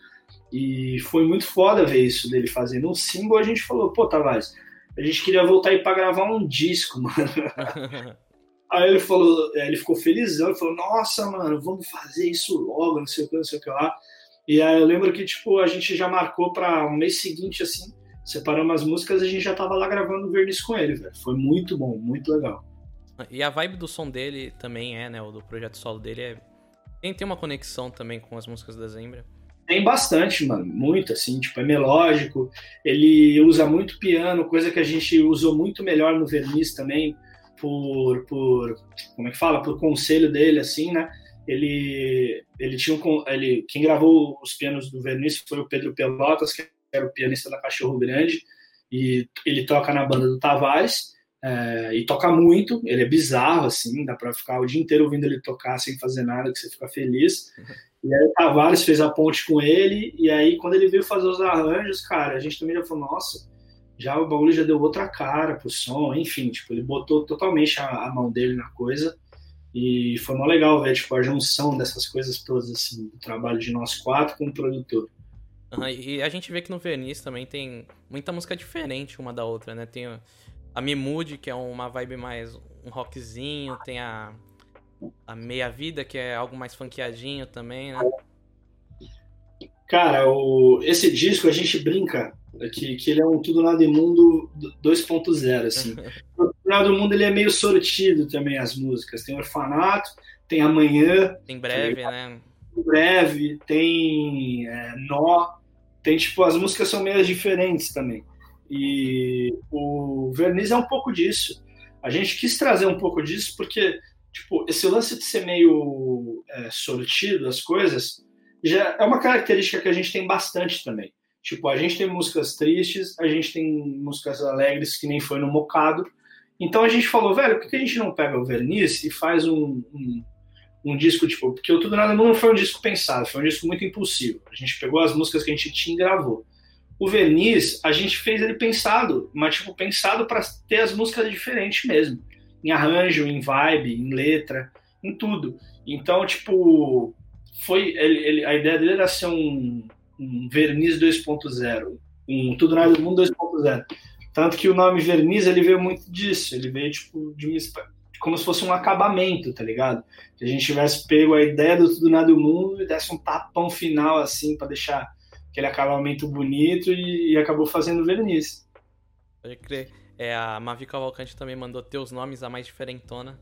E foi muito foda ver isso dele fazendo um single. A gente falou, pô, Tavares, a gente queria voltar aí para gravar um disco, mano. Aí ele falou, ele ficou felizão, ele falou, nossa, mano, vamos fazer isso logo, não sei o que, não sei o que lá. E aí eu lembro que, tipo, a gente já marcou para o um mês seguinte, assim, separamos as músicas e a gente já tava lá gravando o verniz com ele, velho. Foi muito bom, muito legal. E a vibe do som dele também é, né, o do projeto solo dele é... Tem, tem uma conexão também com as músicas da Zembra. Tem bastante, mano, muito, assim, tipo, é melódico, ele usa muito piano, coisa que a gente usou muito melhor no verniz também, por, por como é que fala, por conselho dele, assim, né? Ele, ele tinha um, ele, quem gravou os pianos do Verniz foi o Pedro Pelotas, que era o pianista da Cachorro Grande, e ele toca na banda do Tavares, é, e toca muito, ele é bizarro, assim, dá pra ficar o dia inteiro ouvindo ele tocar sem fazer nada, que você fica feliz. E aí o Tavares fez a ponte com ele, e aí quando ele veio fazer os arranjos, cara, a gente também já falou, nossa, já o bagulho já deu outra cara pro som, enfim, tipo, ele botou totalmente a, a mão dele na coisa e foi mó legal ver, tipo, a junção dessas coisas todas, assim, do trabalho de nós quatro com o produtor. Uhum, e a gente vê que no Verniz também tem muita música diferente uma da outra, né? Tem a Mimude, que é uma vibe mais um rockzinho, tem a, a Meia Vida, que é algo mais funkeadinho também, né? Cara, o, esse disco a gente brinca que, que ele é um Tudo Nada Imundo 2.0, assim. o Tudo Nada Mundo ele é meio sortido também, as músicas. Tem Orfanato, tem Amanhã. Tem Breve, né? Breve, tem é, Nó. Tem, tipo, as músicas são meio diferentes também. E o Verniz é um pouco disso. A gente quis trazer um pouco disso porque, tipo, esse lance de ser meio é, sortido, as coisas, já é uma característica que a gente tem bastante também. Tipo, a gente tem músicas tristes, a gente tem músicas alegres, que nem foi no Mocado. Então a gente falou, velho, por que a gente não pega o verniz e faz um, um, um disco, tipo, porque o Tudo Nada não foi um disco pensado, foi um disco muito impulsivo. A gente pegou as músicas que a gente tinha e gravou. O Verniz, a gente fez ele pensado, mas tipo, pensado para ter as músicas diferentes mesmo. Em arranjo, em vibe, em letra, em tudo. Então, tipo, foi ele, ele, a ideia dele era ser um, um Verniz 2.0, um Tudo Nada do Mundo 2.0. Tanto que o nome Verniz ele veio muito disso, ele veio tipo de uma, como se fosse um acabamento, tá ligado? Que a gente tivesse pego a ideia do Tudo Nada do Mundo e desse um tapão final assim para deixar aquele acabamento bonito e, e acabou fazendo Verniz. Pode crer. É, a Mavi Cavalcante também mandou teus nomes a mais diferentona.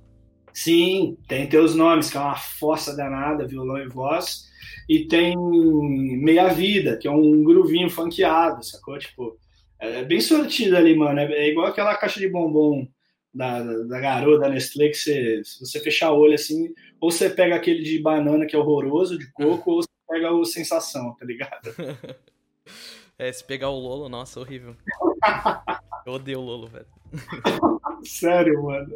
Sim, tem teus nomes, que é uma fossa danada, violão e voz. E tem Meia Vida, que é um groovinho funkeado, sacou? Tipo, é bem sortido ali, mano. É, é igual aquela caixa de bombom da, da garota da Nestlé, que você, se você fechar o olho assim, ou você pega aquele de banana que é horroroso, de coco, ou você pega o sensação, tá ligado? é, se pegar o Lolo, nossa, horrível. Eu odeio o Lolo, velho. Sério, mano.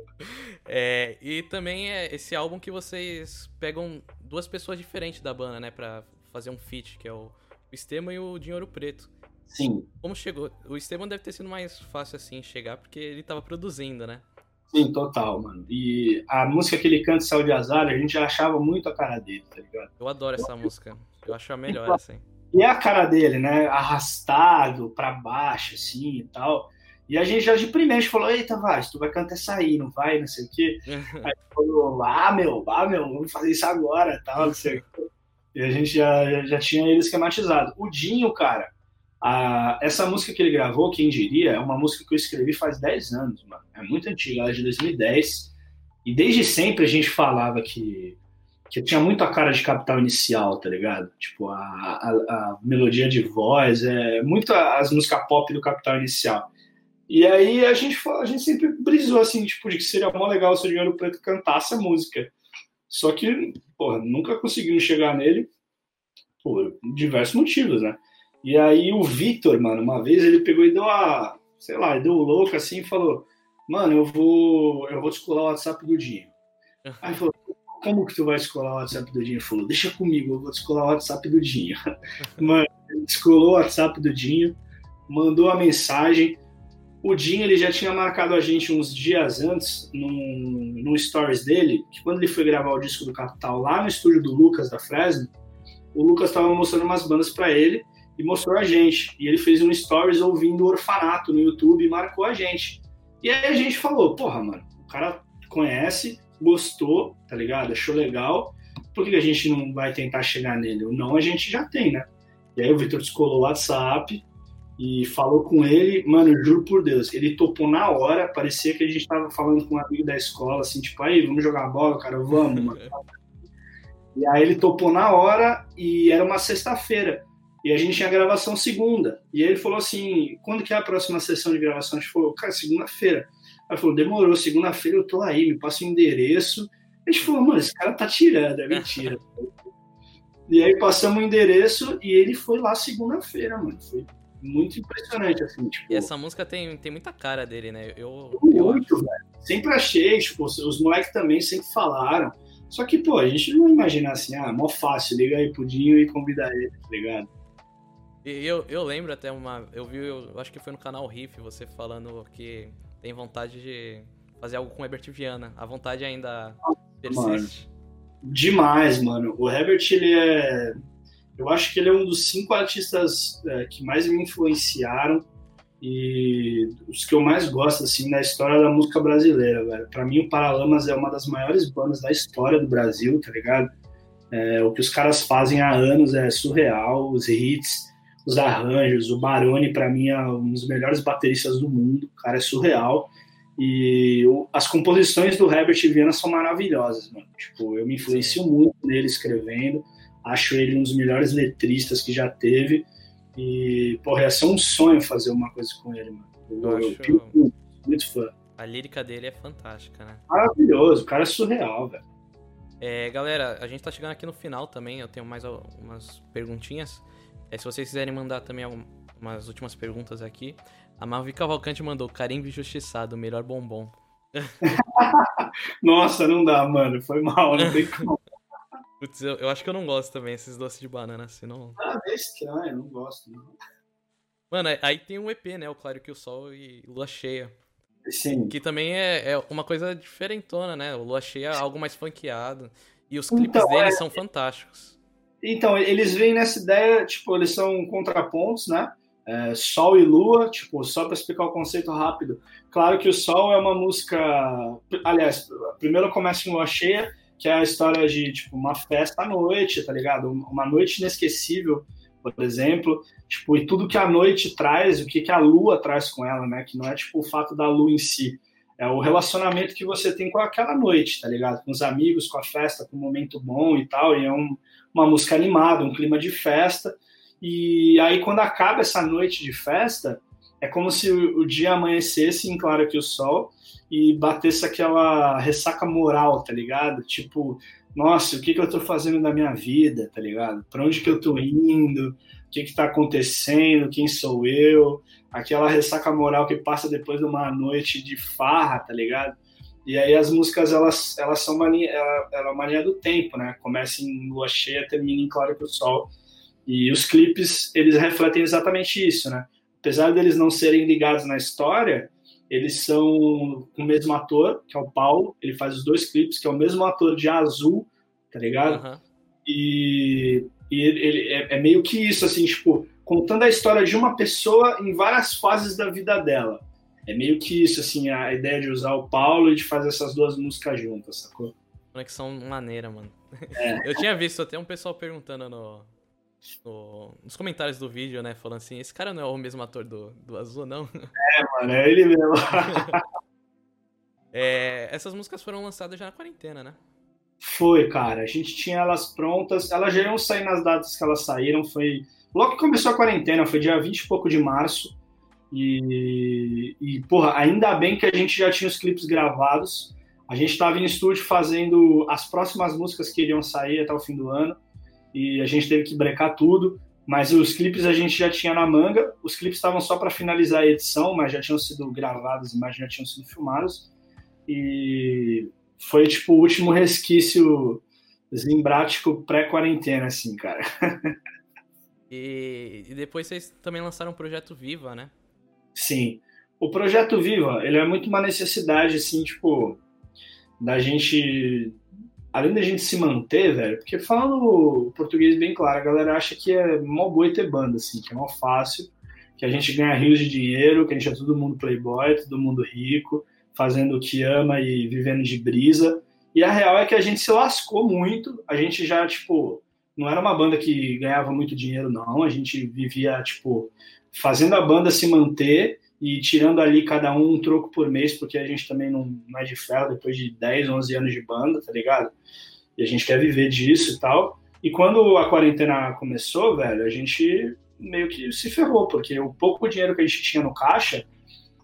É, e também é esse álbum que vocês pegam duas pessoas diferentes da banda, né, pra fazer um feat, que é o Esteban e o Dinheiro Preto. Sim. Como chegou? O Esteban deve ter sido mais fácil assim chegar, porque ele tava produzindo, né? Sim, total, mano. E a música que ele canta, Céu de Azar, a gente já achava muito a cara dele, tá ligado? Eu adoro essa música. Eu acho a melhor, assim. E é a cara dele, né? Arrastado pra baixo, assim e tal. E a gente já de primeiro falou: Eita, Vaz, tu vai cantar essa aí, não vai, não sei o quê. aí falou: Ah, meu, ah, meu, vamos fazer isso agora, tal, não sei o quê. E a gente já, já, já tinha ele esquematizado. O Dinho, cara, a, essa música que ele gravou, quem diria, é uma música que eu escrevi faz 10 anos, mano. É muito antiga, ela é de 2010. E desde sempre a gente falava que, que tinha muito a cara de capital inicial, tá ligado? Tipo, a, a, a melodia de voz, é muito as músicas pop do capital inicial. E aí a gente, a gente sempre brisou assim, tipo, de que seria mó legal se o Dinheiro Preto cantasse a música. Só que, porra, nunca conseguimos chegar nele por diversos motivos, né? E aí o Vitor, mano, uma vez ele pegou e deu a, sei lá, deu louco assim e falou: "Mano, eu vou, eu vou descolar o WhatsApp do Dinho". Aí falou: "Como que tu vai descolar o WhatsApp do Dinho?". Ele falou: "Deixa comigo, eu vou descolar o WhatsApp do Dinho". Mano, descolou o WhatsApp do Dinho, mandou a mensagem. O Dinho ele já tinha marcado a gente uns dias antes num, num stories dele, que quando ele foi gravar o disco do Capital lá no estúdio do Lucas da Fresno, o Lucas estava mostrando umas bandas para ele e mostrou a gente. E ele fez um stories ouvindo o Orfanato no YouTube e marcou a gente. E aí a gente falou, porra, mano, o cara conhece, gostou, tá ligado? Achou legal. Por que a gente não vai tentar chegar nele? O não a gente já tem, né? E aí o Victor descolou o WhatsApp e falou com ele, mano, juro por Deus, ele topou na hora, parecia que a gente tava falando com um amigo da escola, assim, tipo, aí, vamos jogar bola, cara, vamos, mano. e aí ele topou na hora e era uma sexta-feira. E a gente tinha gravação segunda. E ele falou assim: quando que é a próxima sessão de gravação? A gente falou, cara, segunda-feira. Aí falou: demorou, segunda-feira eu tô aí, me passa o endereço. A gente falou, mano, esse cara tá tirando, é mentira. e aí passamos o endereço e ele foi lá segunda-feira, mano. Foi muito impressionante, assim, tipo... E essa música tem, tem muita cara dele, né? Eu, muito, eu velho. Sempre achei, tipo, os moleques também sempre falaram. Só que, pô, a gente não imagina assim, ah, mó fácil, liga aí pro Dinho e convida ele, tá ligado? E eu, eu lembro até uma. Eu vi, eu acho que foi no canal Riff, você falando que tem vontade de fazer algo com o Herbert Viana. A vontade ainda persiste. Mano, demais, mano. O Herbert, ele é. Eu acho que ele é um dos cinco artistas é, que mais me influenciaram e os que eu mais gosto, assim, da história da música brasileira, velho. Pra mim, o Paralamas é uma das maiores bandas da história do Brasil, tá ligado? É, o que os caras fazem há anos é surreal, os hits os arranjos. O Baroni, para mim, é um dos melhores bateristas do mundo. O cara é surreal. E as composições do Herbert Viana são maravilhosas, mano. Tipo, eu me influencio Sim. muito nele escrevendo. Acho ele um dos melhores letristas que já teve. E, porra, ia ser um sonho fazer uma coisa com ele, mano. Eu, eu, acho... eu muito, muito fã. A lírica dele é fantástica, né? Maravilhoso, o cara é surreal, velho. É, galera, a gente tá chegando aqui no final também. Eu tenho mais umas perguntinhas. É, se vocês quiserem mandar também umas últimas perguntas aqui. A Mavi Cavalcante mandou carimbo injustiçado, melhor bombom. Nossa, não dá, mano. Foi mal, não tem como. Putz, eu, eu, acho que eu não gosto também esses doces de banana, assim, não... Ah, é estranho, eu não gosto, não. Mano, aí tem um EP, né? O Claro que o Sol e Lua Cheia. Sim. Que também é, é uma coisa diferentona, né? O Lua Cheia é algo mais funkeado. E os clipes então, deles é... são fantásticos. Então, eles vêm nessa ideia, tipo, eles são contrapontos, né? É, Sol e Lua, tipo, só para explicar o conceito rápido. Claro que o Sol é uma música. Aliás, primeiro começa em Lua Cheia, que é a história de tipo uma festa à noite, tá ligado? Uma noite inesquecível, por exemplo, tipo, e tudo que a noite traz, o que, que a lua traz com ela, né? Que não é tipo o fato da lua em si, é o relacionamento que você tem com aquela noite, tá ligado? Com os amigos, com a festa, com um momento bom e tal, e é um, uma música animada, um clima de festa. E aí quando acaba essa noite de festa, é como se o, dia amanhecesse em claro que o sol e batesse aquela ressaca moral, tá ligado? Tipo, nossa, o que, que eu tô fazendo na minha vida, tá ligado? Para onde que eu tô indo? O que que tá acontecendo? Quem sou eu? Aquela ressaca moral que passa depois de uma noite de farra, tá ligado? E aí as músicas, elas, elas são mania, ela, ela é mania do tempo, né? Começa em lua cheia, termina em claro que o sol. E os clipes, eles refletem exatamente isso, né? Apesar deles não serem ligados na história, eles são com o mesmo ator, que é o Paulo, ele faz os dois clipes, que é o mesmo ator de Azul, tá ligado? Uhum. E, e ele, ele é, é, meio que isso, assim, tipo, contando a história de uma pessoa em várias fases da vida dela. É meio que isso, assim, a ideia de usar o Paulo e de fazer essas duas músicas juntas, sacou? Conexão maneira, mano. É. Eu tinha visto até um pessoal perguntando no, no, nos comentários do vídeo, né? Falando assim, esse cara não é o mesmo ator do, do Azul, não? É, mano, é ele mesmo. é, essas músicas foram lançadas já na quarentena, né? Foi, cara. A gente tinha elas prontas. Elas já iam sair nas datas que elas saíram. Foi. Logo que começou a quarentena, foi dia 20 e pouco de março. E, e, porra, ainda bem que a gente já tinha os clipes gravados. A gente estava em estúdio fazendo as próximas músicas que iriam sair até o fim do ano e a gente teve que brecar tudo. Mas os clipes a gente já tinha na manga. Os clipes estavam só para finalizar a edição, mas já tinham sido gravados, imagens já tinham sido filmadas. E foi tipo o último resquício zimbrático pré-quarentena, assim, cara. e, e depois vocês também lançaram o projeto Viva, né? Sim. O projeto Viva, ele é muito uma necessidade, assim, tipo, da gente além da gente se manter, velho, porque falando português bem claro, a galera acha que é mó boi ter banda, assim, que é mó fácil, que a gente ganha rios de dinheiro, que a gente é todo mundo playboy, todo mundo rico, fazendo o que ama e vivendo de brisa. E a real é que a gente se lascou muito, a gente já, tipo, não era uma banda que ganhava muito dinheiro, não, a gente vivia, tipo, fazendo a banda se manter e tirando ali cada um um troco por mês, porque a gente também não, não é de ferro depois de 10, 11 anos de banda, tá ligado? E a gente quer viver disso e tal. E quando a quarentena começou, velho, a gente meio que se ferrou, porque o pouco dinheiro que a gente tinha no caixa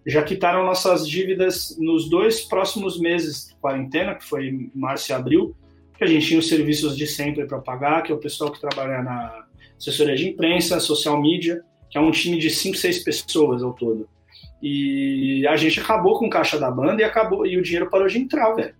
já quitaram nossas dívidas nos dois próximos meses de quarentena, que foi março e abril, que a gente tinha os serviços de sempre para pagar, que é o pessoal que trabalha na assessoria de imprensa, social media, que é um time de 5, 6 pessoas ao todo. E a gente acabou com o caixa da banda e acabou e o dinheiro parou de entrar, velho.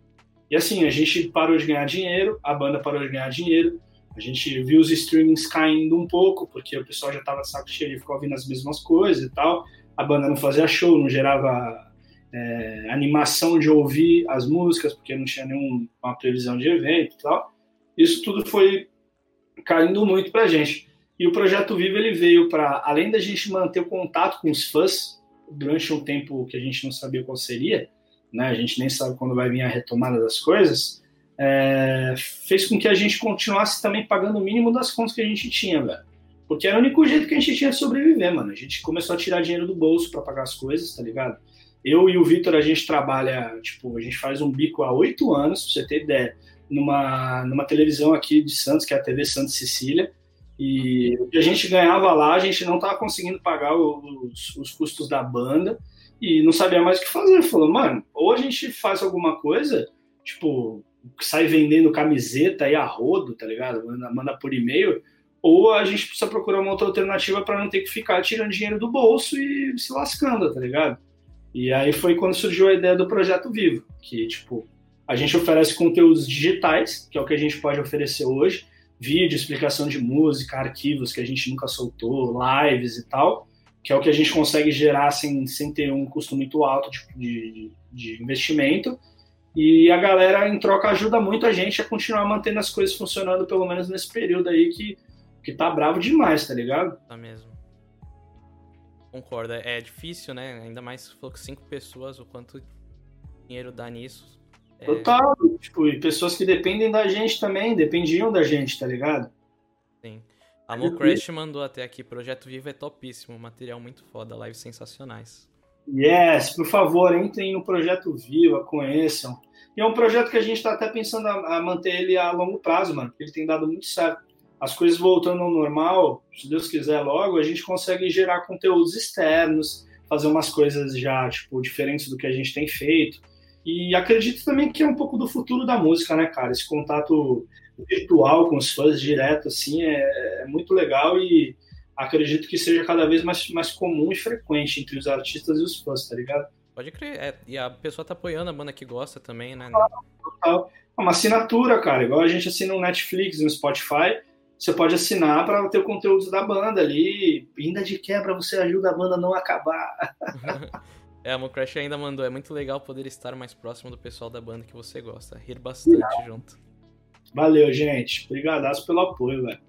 E assim, a gente parou de ganhar dinheiro, a banda parou de ganhar dinheiro, a gente viu os streamings caindo um pouco, porque o pessoal já tava de saco cheio e ficou ouvindo as mesmas coisas e tal. A banda não fazia show, não gerava é, animação de ouvir as músicas, porque não tinha nenhuma previsão de evento e tal. Isso tudo foi caindo muito pra gente. E o Projeto Vivo ele veio para, além da gente manter o contato com os fãs, durante um tempo que a gente não sabia qual seria, né, a gente nem sabe quando vai vir a retomada das coisas, é, fez com que a gente continuasse também pagando o mínimo das contas que a gente tinha, velho. Porque era o único jeito que a gente tinha de sobreviver, mano. A gente começou a tirar dinheiro do bolso para pagar as coisas, tá ligado? Eu e o Vitor, a gente trabalha, tipo, a gente faz um bico há oito anos, pra você ter ideia, numa, numa televisão aqui de Santos, que é a TV Santos Sicília. E o que a gente ganhava lá, a gente não estava conseguindo pagar os, os, custos da banda e não sabia mais o que fazer. Falou, mano, ou a gente faz alguma coisa, tipo, sai vendendo camiseta aí a rodo, tá ligado? Manda, manda por e-mail, ou a gente precisa procurar uma outra alternativa para não ter que ficar tirando dinheiro do bolso e se lascando, tá ligado? E aí foi quando surgiu a ideia do projeto Vivo, que, tipo, A gente oferece conteúdos digitais, que é o que a gente pode oferecer hoje, vídeo, explicação de música, arquivos que a gente nunca soltou, lives e tal, que é o que a gente consegue gerar sem, sem ter um custo muito alto de, de, de investimento. E a galera, em troca, ajuda muito a gente a continuar mantendo as coisas funcionando, pelo menos nesse período aí que, que tá bravo demais, tá ligado? Tá mesmo. Concordo. É difícil, né? Ainda mais se for com cinco pessoas, o quanto dinheiro dá nisso. É... Total. Tipo, e pessoas que dependem da gente também, dependiam da gente, tá ligado? Sim. A Mo Crash mandou até aqui, Projeto Vivo é topíssimo, material muito foda, lives sensacionais. Yes, por favor, entrem no Projeto Viva, conheçam. E é um projeto que a gente está até pensando a, a, manter ele a longo prazo, mano, porque ele tem dado muito certo. As coisas voltando ao normal, se Deus quiser logo, a gente consegue gerar conteúdos externos, fazer umas coisas já, tipo, diferentes do que a gente tem feito. E acredito também que é um pouco do futuro da música, né, cara? Esse contato virtual com os fãs direto, assim, é, é muito legal e acredito que seja cada vez mais, mais comum e frequente entre os artistas e os fãs, tá ligado? Pode crer. É, e a pessoa tá apoiando a banda que gosta também, né? Total. É uma assinatura, cara. Igual a gente assina um Netflix, um Spotify. Você pode assinar para ter o conteúdo da banda ali. Ainda de quebra, você ajuda a banda a não acabar. É, a Mocrash ainda mandou. É muito legal poder estar mais próximo do pessoal da banda que você gosta. Rir bastante legal. junto. Valeu, gente. Obrigadaço pelo apoio, velho.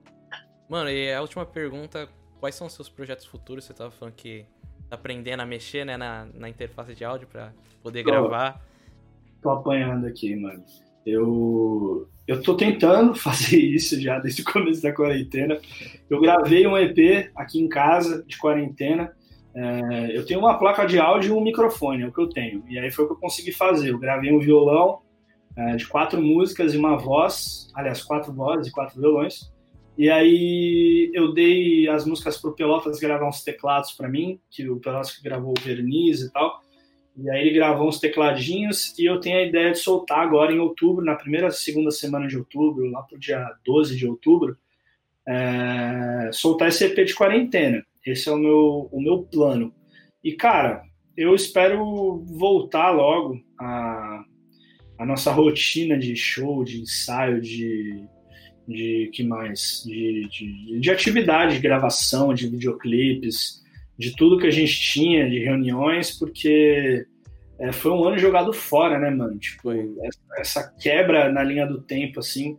Mano, e a última pergunta: quais são os seus projetos futuros? Você tava falando que tá aprendendo a mexer né, na, na interface de áudio para poder tô, gravar. Tô apanhando aqui, mano. Eu, eu tô tentando fazer isso já desde o começo da quarentena. Eu gravei um EP aqui em casa de quarentena é, eu tenho uma placa de áudio e um microfone, é o que eu tenho. E aí foi o que eu consegui fazer. Eu gravei um violão é, de quatro músicas e uma voz, aliás, quatro vozes e quatro violões. E aí eu dei as músicas pro Pelotas gravar uns teclados para mim, que o Pelotas gravou o verniz e tal. E aí ele gravou uns tecladinhos e eu tenho a ideia de soltar agora em outubro, na primeira, segunda semana de outubro, lá pro dia 12 de outubro, é, soltar esse EP de quarentena. Esse é o meu, o meu plano. E, cara, eu espero voltar logo a, a nossa rotina de show, de ensaio, de, de que mais? De, de, de atividade, de gravação, de videoclipes, de tudo que a gente tinha, de reuniões, porque é, foi um ano jogado fora, né, mano? Tipo, essa, quebra na linha do tempo, assim,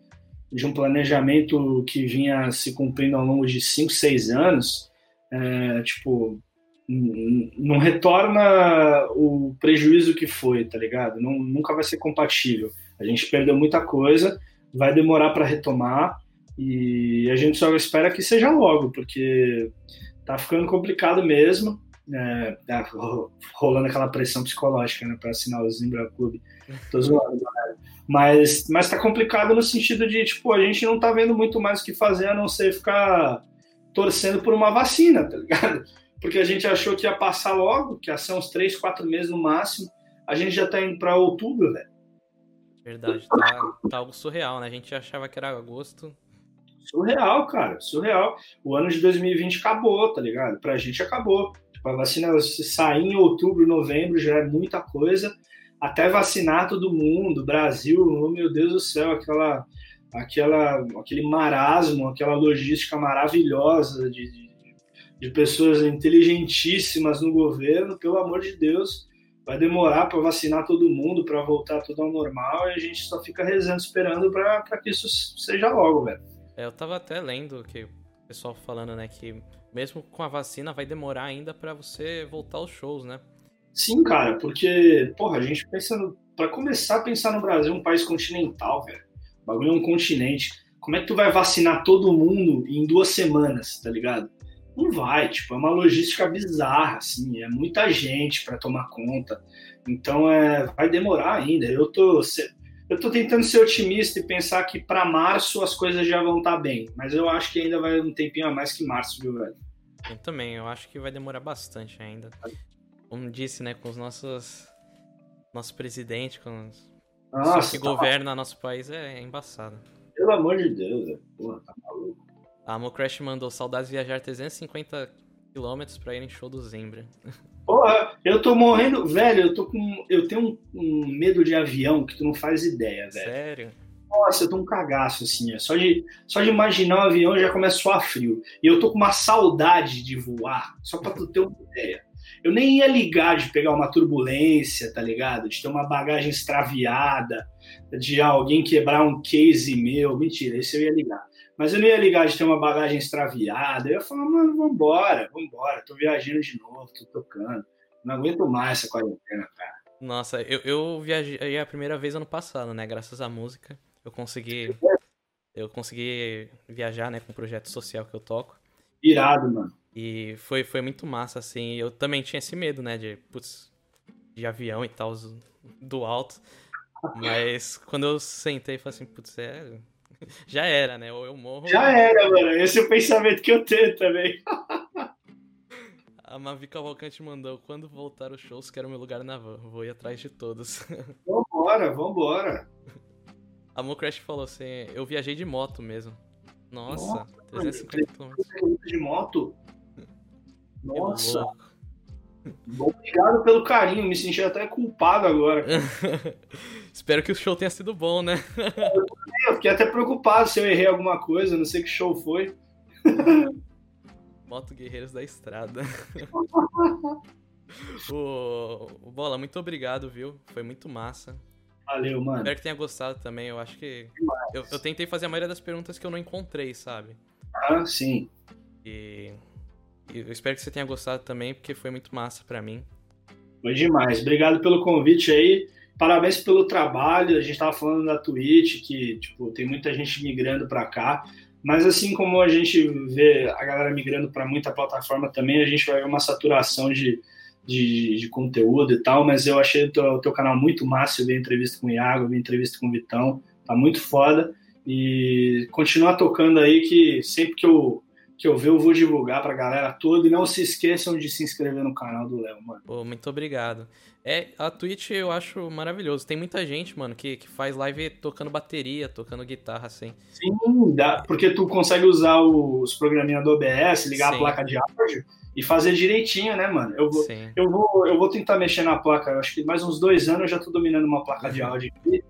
de um planejamento que vinha se cumprindo ao longo de 5, 6 anos, é, tipo, não retorna o prejuízo que foi, tá ligado? Não, nunca vai ser compatível. A gente perdeu muita coisa, vai demorar para retomar e a gente só espera que seja logo, porque tá ficando complicado mesmo. É, tá rolando aquela pressão psicológica né, para assinar o Zimbra Clube. Tô zoando, galera. Mas, mas tá complicado no sentido de, tipo, a gente não tá vendo muito mais o que fazer a não ser ficar torcendo por uma vacina, tá ligado? Porque a gente achou que ia passar logo, que ia ser uns três, quatro meses no máximo. A gente já tá indo para outubro, velho. Verdade, tá, tá algo surreal, né? A gente achava que era agosto. Surreal, cara, surreal. O ano de 2020 acabou, tá ligado? Pra gente acabou. Tipo, a vacina sair em outubro, novembro já é muita coisa. Até vacinar todo mundo, Brasil, oh, meu Deus do céu, aquela aquela, aquele marasmo, aquela logística maravilhosa de, de, de pessoas inteligentíssimas no governo, pelo amor de Deus, vai demorar para vacinar todo mundo, para voltar tudo ao normal, e a gente só fica rezando, esperando para que isso seja logo, velho. É, eu tava até lendo que o pessoal falando, né, que mesmo com a vacina vai demorar ainda para você voltar aos shows, né? Sim, cara, porque, porra, a gente pensando, para começar a pensar no Brasil, um país continental, velho o bagulho é um continente. Como é que tu vai vacinar todo mundo em duas semanas, tá ligado? Não vai, tipo, é uma logística bizarra, assim, é muita gente para tomar conta. Então, é, vai demorar ainda. Eu tô, eu tô tentando ser otimista e pensar que para março as coisas já vão estar tá bem, mas eu acho que ainda vai um tempinho a mais que março, viu, velho? Eu também, eu acho que vai demorar bastante ainda. Como disse, né, com os nossos nosso presidente, com os nossa, que tá governa nosso país é embaçado. Pelo amor de Deus, é. porra, tá maluco. A Mocrash mandou saudades viajar 350 quilômetros pra ir em show do Zimbra. Porra, eu tô morrendo, velho, eu tô com. Eu tenho um, um medo de avião que tu não faz ideia, velho. Sério? Nossa, eu tô um cagaço, assim. É. Só, de, só de imaginar o avião já começa a suar frio. E eu tô com uma saudade de voar, só pra tu ter uma ideia. Eu nem ia ligar de pegar uma turbulência, tá ligado? De ter uma bagagem extraviada, de alguém quebrar um case meu. Mentira, esse eu ia ligar. Mas eu não ia ligar de ter uma bagagem extraviada. Eu ia falar, mano, vambora, vambora. Tô viajando de novo, tô tocando. Não aguento mais essa quarentena, cara. Nossa, eu, eu viajei a primeira vez ano passado, né? Graças à música. Eu consegui. Eu consegui viajar, né, com o projeto social que eu toco. Irado, mano. E foi, foi muito massa, assim. Eu também tinha esse medo, né, de, putz, de avião e tal, do alto. Mas quando eu sentei, falei assim, putz, é, já era, né? Ou eu morro. Já era, mano. Esse é o pensamento que eu tenho também. A Mavi Cavalcante mandou: quando voltar os shows, quero meu lugar na van. Vou ir atrás de todos. Vambora, vambora. A Mocrash falou assim: eu viajei de moto mesmo. Nossa, Nossa 350 km. De moto? Nossa. Obrigado pelo carinho, me senti até culpado agora. Espero que o show tenha sido bom, né? eu fiquei até preocupado se eu errei alguma coisa, não sei que show foi. Moto Guerreiros da Estrada. o... o Bola, muito obrigado, viu? Foi muito massa. Valeu, mano. Espero que tenha gostado também. Eu acho que. Eu, eu, tentei fazer a maioria das perguntas que eu não encontrei, sabe? Ah, sim. E eu espero que você tenha gostado também, porque foi muito massa para mim. Foi demais. Obrigado pelo convite aí. Parabéns pelo trabalho. A gente estava falando da Twitch, que tipo, tem muita gente migrando para cá. Mas assim como a gente vê a galera migrando para muita plataforma também, a gente vai ver uma saturação de, de, de conteúdo e tal. Mas eu achei o teu, teu, canal muito massa. Eu vi entrevista com o Iago, eu vi entrevista com o Vitão. Tá muito foda. E continuar tocando aí, que sempre que eu que eu ver, eu vou divulgar pra galera toda. E não se esqueçam de se inscrever no canal do Léo, mano. Pô, muito obrigado. É, a Twitch eu acho maravilhoso. Tem muita gente, mano, que, que faz live tocando bateria, tocando guitarra, assim. Sim, dá, porque tu consegue usar os programinhas do OBS, ligar Sim. a placa de áudio e fazer direitinho, né, mano? Eu vou, eu, vou, eu vou tentar mexer na placa. Eu acho que mais uns dois anos eu já tô dominando uma placa de áudio aqui.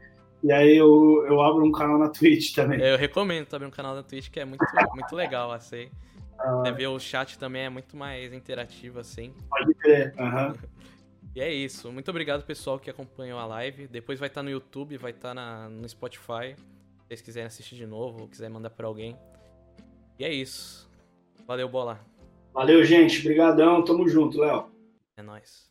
E aí eu, eu abro um canal na Twitch também. Eu recomendo também um canal na Twitch, que é muito, muito legal, assim. Ah. Você vê o chat também é muito mais interativo, assim. Pode crer, aham. Uhum. E é isso. Muito obrigado, pessoal, que acompanhou a live. Depois vai estar no YouTube, vai estar na, no Spotify. Se vocês quiserem assistir de novo ou quiserem mandar para alguém. E é isso. Valeu, bola. Valeu, gente. Obrigadão. Tamo junto, Léo. É nóis.